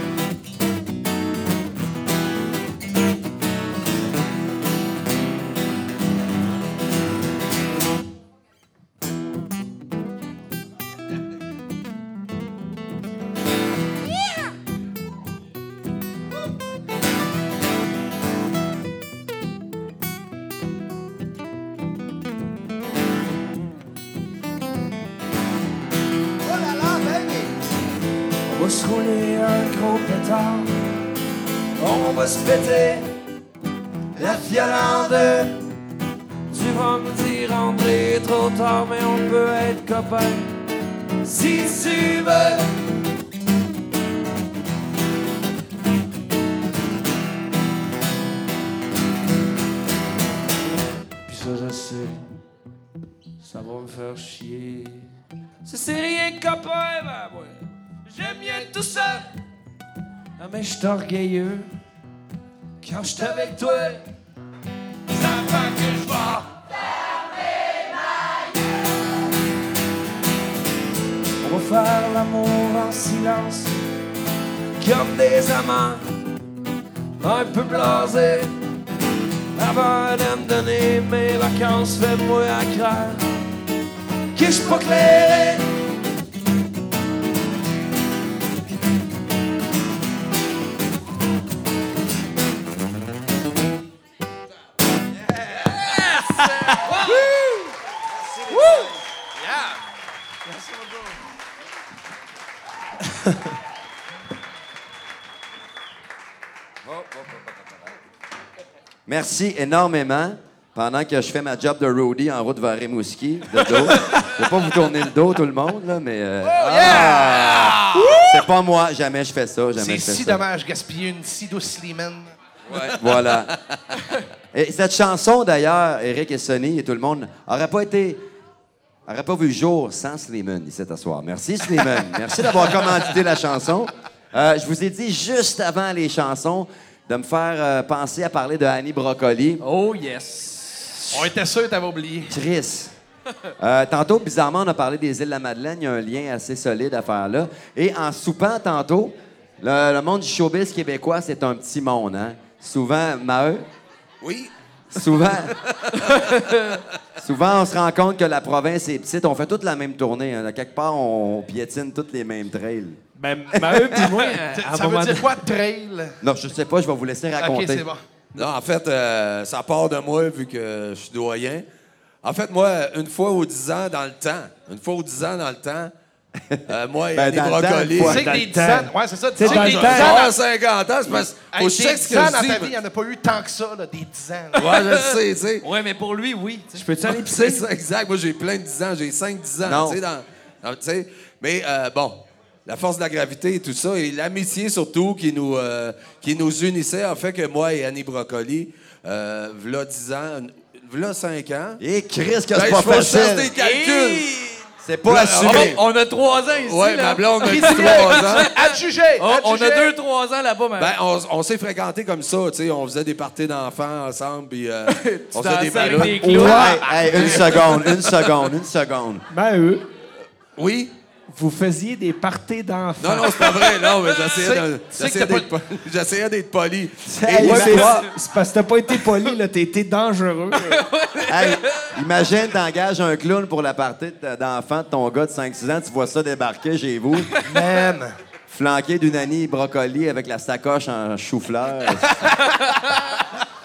Quand je suis avec toi, ça fait que je vais. On va faire l'amour en silence, comme des amants, un peu blasés. Avant de me donner mes vacances, fais-moi à craindre que je suis pas clair. Merci énormément. Pendant que je fais ma job de roadie en route vers Rimouski, de dos. Je vais pas vous tourner le dos, tout le monde, là, mais... euh, ah! C'est pas moi. Jamais je fais ça. Jamais C'est je fais si ça. dommage gaspiller une si douce Slimane. Voilà. Et cette chanson, d'ailleurs, Eric et Sonny et tout le monde, aurait pas été. aurait pas vu jour sans Slimane ici ce soir. Merci, Slimane. Merci d'avoir commandité la chanson. Euh, je vous ai dit juste avant les chansons de me faire euh, penser à parler de Annie Brocoli. Oh yes. On était sûr que t'avais oublié. Chris. Euh, tantôt, bizarrement, on a parlé des îles de la Madeleine. Il y a un lien assez solide à faire là. Et en soupant tantôt, le, le monde du showbiz québécois, c'est un petit monde. Hein? Souvent, Maheu, Oui. Souvent. souvent, on se rend compte que la province est petite. On fait toute la même tournée. hein. Quelque part, on piétine toutes les mêmes trails. Ben, Maheu puis moi, euh, à Ça veut dire quoi, trail? Non, je sais pas, je vais vous laisser OK, raconter. c'est bon. Non, en fait, euh, ça part de moi vu que je suis doyen. En fait, moi, une fois ou dix ans dans le temps, une fois ou dix ans dans le temps, euh, moi et Ben, Annie dans le temps, Brocoli. une fois. Tu sais que des le 10 temps. ans... Ouais, c'est ça. Tu C'est sais dans que des temps. 10 ans... Avoir 50 ans, c'est parce Hey, que je sais des ce 10 que ans dans ta vie, il n'y en a pas eu tant que ça, là, des 10 ans. là. Ouais, je sais, tu sais. Ouais, mais pour lui, oui. Je peux-tu aller C'est pisser? ça, exact. Moi, j'ai plein de 10 ans. J'ai 5-10 ans, tu sais. Dans, dans- tu sais. Mais euh, bon, la force de la gravité et tout ça, et l'amitié surtout qui nous, euh, qui nous unissait, a fait que moi et Annie Brocoli, euh, v'là 10 ans, v'là 5 ans... Et Chris, que c'est Ben, pas facile. des calculs. C'est pas assumé. On a trois ans ici. Ouais, là. ma blonde a 3 ans. À juger! On juger. a deux, trois ans là-bas, mais. Ben, on, on s'est fréquentés comme ça, tu sais. On faisait des parties d'enfants ensemble, puis euh, on faisait des dansais avec ballots. des clowns. Hey, hey, une seconde, une seconde, une seconde. Maheu, Oui? Vous faisiez des parties d'enfants. Non, non, c'est pas vrai, non, mais j'essayais d'être poli. J'essayais d'être poli. Hey, Et Ouais, c'est parce que t'as pas été poli, là, t'as été dangereux. Hey, imagine, t'engages un clown pour la partie de- d'enfant de ton gars de 5-6 ans, tu vois ça débarquer chez vous, Man! flanqué d'une Annie brocoli avec la sacoche en chou-fleur.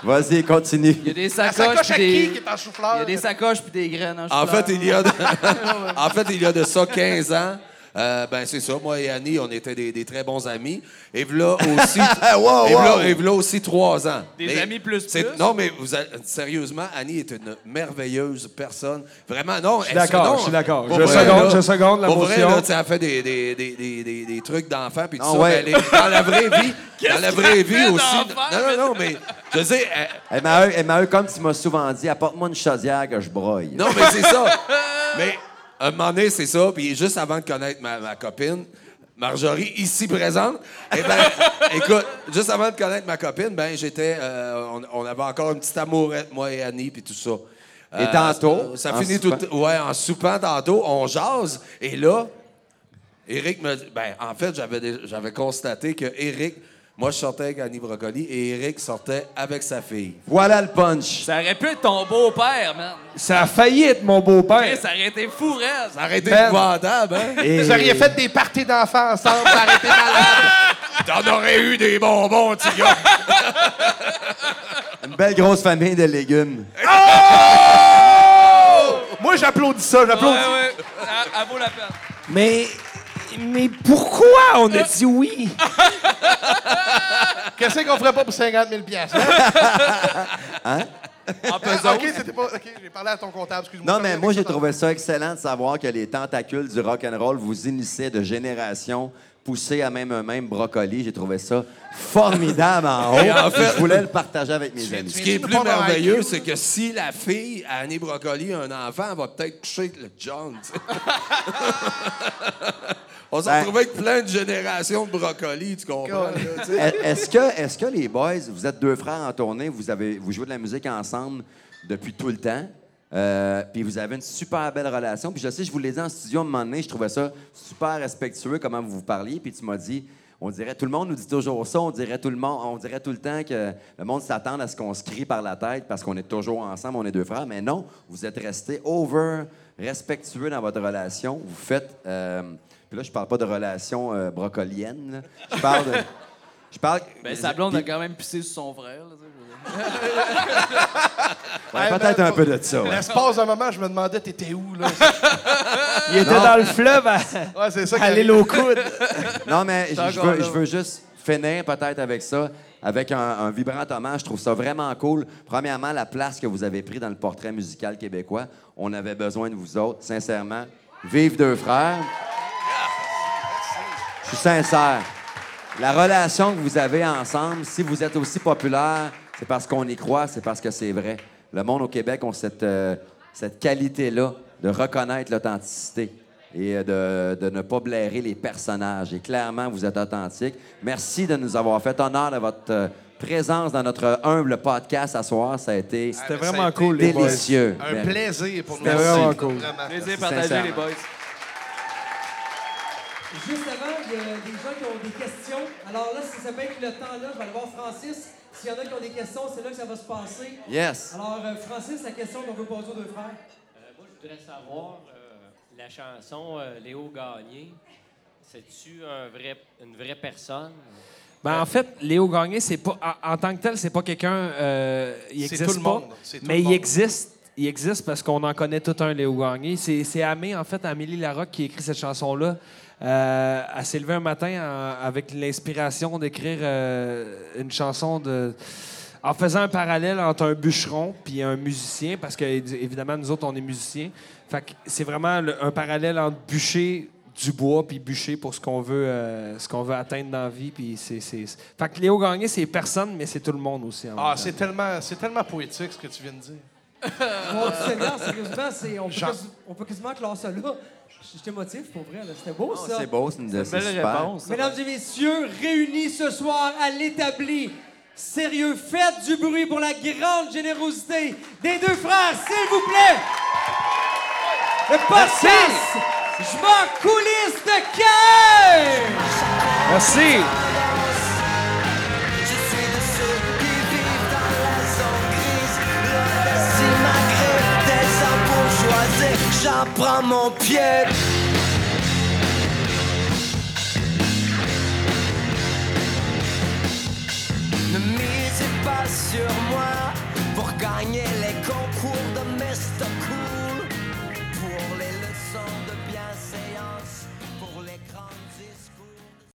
Vas-y, continue. Il y a des sacoches. sacoche puis qui des... qui est en Il y a des sacoches puis des graines en En fait, il y a de, en fait, il y a de ça 15 ans. Euh, ben, c'est ça. Moi et Annie, on était des, des très bons amis. Et voilà aussi. Wow, et voilà, wow. et voilà aussi trois ans. Des amis plus plus? Non, mais vous, a- sérieusement, Annie est une merveilleuse personne. Vraiment, non. Je suis d'accord, je suis d'accord. Je vrai, seconde, là, je seconde la pour vrai, motion. là, tu sais, elle fait des, des, des, des, des, des trucs d'enfants puis tout Ah ça. ouais. mais elle est- dans la vraie vie, dans la vraie vie aussi. Non, non, non, mais je veux dire, elle- hey, Maheu, comme tu m'as souvent dit, apporte-moi une chaudière que je broye. Non, mais c'est ça. Mais un moment donné, c'est ça. Puis juste avant de connaître ma, ma copine, Marjorie, ici présente, eh ben, écoute, juste avant de connaître ma copine, ben, j'étais, euh, on, on avait encore une petite amourette, moi et Annie, puis tout ça. Euh, Et tantôt, Ça, finit soupant. tout. Ouais, en soupant tantôt, on jase. Et là, Eric me dit. Ben, en fait, j'avais constaté que Eric, moi, je sortais avec Annie Brocoli et Eric sortait avec sa fille. Voilà le punch. Ça aurait pu être ton beau-père, man. Ça a failli être mon beau-père. Ça aurait été fou, raide. Ça aurait été épouvantable, hein? Et- Vous auriez fait des parties d'enfants ensemble, ça aurait été malade. T'en aurais eu des bonbons, petit gars. Une belle grosse famille de légumes. Moi, j'applaudis ça, Ouais, j'applaudis. ouais. Ça, ça vaut la peine. Mais, mais pourquoi? On a dit oui? Qu'est-ce qu'on ferait pas pour 50 000 piastres, hein? En pesant. OK, c'était pas... OK, j'ai parlé à ton comptable, excuse-moi. Non, mais moi, j'ai trouvé ça excellent de savoir que les tentacules du rock and roll vous initiaient de génération poussés à même un même brocoli. J'ai trouvé ça formidable en haut. en fait- je voulais le partager avec mes amis. Ce qui est plus merveilleux, c'est que si la fille, Annie Brocoli, a un enfant, elle va peut-être coucher avec le John. On s'est Ben- retrouvé avec plein de générations de brocolis, tu comprends? Est-ce que, est que les boys, vous êtes deux frères en tournée, vous, avez, vous jouez de la musique ensemble depuis tout le temps, euh, puis vous avez une super belle relation. Puis je sais, je vous l'ai dit en studio à un moment donné, je trouvais ça super respectueux comment vous vous parliez, puis tu m'as dit, on dirait, tout le monde nous dit toujours ça, on dirait tout le monde, on dirait tout le temps que le monde s'attend à ce qu'on se crie par la tête parce qu'on est toujours ensemble, on est deux frères, mais non, vous êtes restés over respectueux dans votre relation. Vous faites, euh, puis là, je parle pas de relation euh, brocolienne, là. je parle de... Je parle. Ben, sa blonde a quand même pissé sur son frère. là, tu sais, je veux dire. Ouais, Hey, Peut-être man, un peu de ça. ouais. L'espace d'un moment, je me demandais, t'étais où, là? Il était dans le fleuve à, Ouais, c'est ça qui à arrive. l'île aux coudes. Non, mais je je encore veux, là. je veux juste finir peut-être avec ça, avec un, un vibrant hommage. Je trouve ça vraiment cool. Premièrement, la place que vous avez pris dans le portrait musical québécois. On avait besoin de vous autres, sincèrement. Vive deux frères. Je suis sincère. La relation que vous avez ensemble, si vous êtes aussi populaire, c'est parce qu'on y croit, c'est parce que c'est vrai. Le monde au Québec a cette, euh, cette qualité-là de reconnaître l'authenticité et euh, de, de ne pas blairer les personnages. Et clairement, vous êtes authentique. Merci de nous avoir fait honneur de votre euh, présence dans notre humble podcast à soir. Ça a été C'était Ah, mais ça a vraiment été cool, les boys. délicieux. Un Merci. plaisir pour nous. C'était vraiment cool. Vraiment. Plaisir partagé, les boys. Juste avant, il y a des gens qui ont des questions. Alors là, si ça peut être le temps là, je vais aller voir Francis. S'il y en a qui ont des questions, c'est là que ça va se passer. Yes. Alors, euh, Francis, la question qu'on veut poser aux deux frères. Euh, moi, je voudrais savoir, euh, la chanson euh, Léo Gagné, c'est-tu un vrai, une vraie personne? Ben, en fait, Léo Gagné, c'est pas en, en tant que tel, c'est pas quelqu'un. euh, il C'est existe tout le pas, monde. Tout mais le il monde. existe. Il existe parce qu'on en connaît tout un Léo Gagné. C'est, c'est Amé, en fait, Amélie Larocque qui a écrit cette chanson-là. Euh, s'est levée un matin en- avec l'inspiration d'écrire euh, une chanson de. En faisant un parallèle entre un bûcheron puis un musicien, parce que évidemment nous autres on est musiciens. Fait que c'est vraiment le- un parallèle entre bûcher du bois puis bûcher pour ce qu'on veut, euh, ce qu'on veut atteindre dans la vie. Puis c'est, c'est- Fait que Léo Gagné c'est personne, mais c'est tout le monde aussi. en Ah, c'est tellement, c'est tellement poétique ce que tu viens de dire. Mon Dieu Seigneur, sérieusement, c'est, on, peut Jean- quasi- on peut quasiment clore ça là. J'étais motif pour vrai, là. c'était beau ça. C'est beau, c'est une Belle super. réponse. ça. Mesdames et messieurs, réunis ce soir à l'établi. Sérieux, faites du bruit pour la grande générosité des deux frères, s'il vous plaît. Le podcast, je m'en coulisse de cœur. Merci. Arbres bourgeoisés J'en prends mon pied. Ne misez pas sur moi Pour gagner les concours de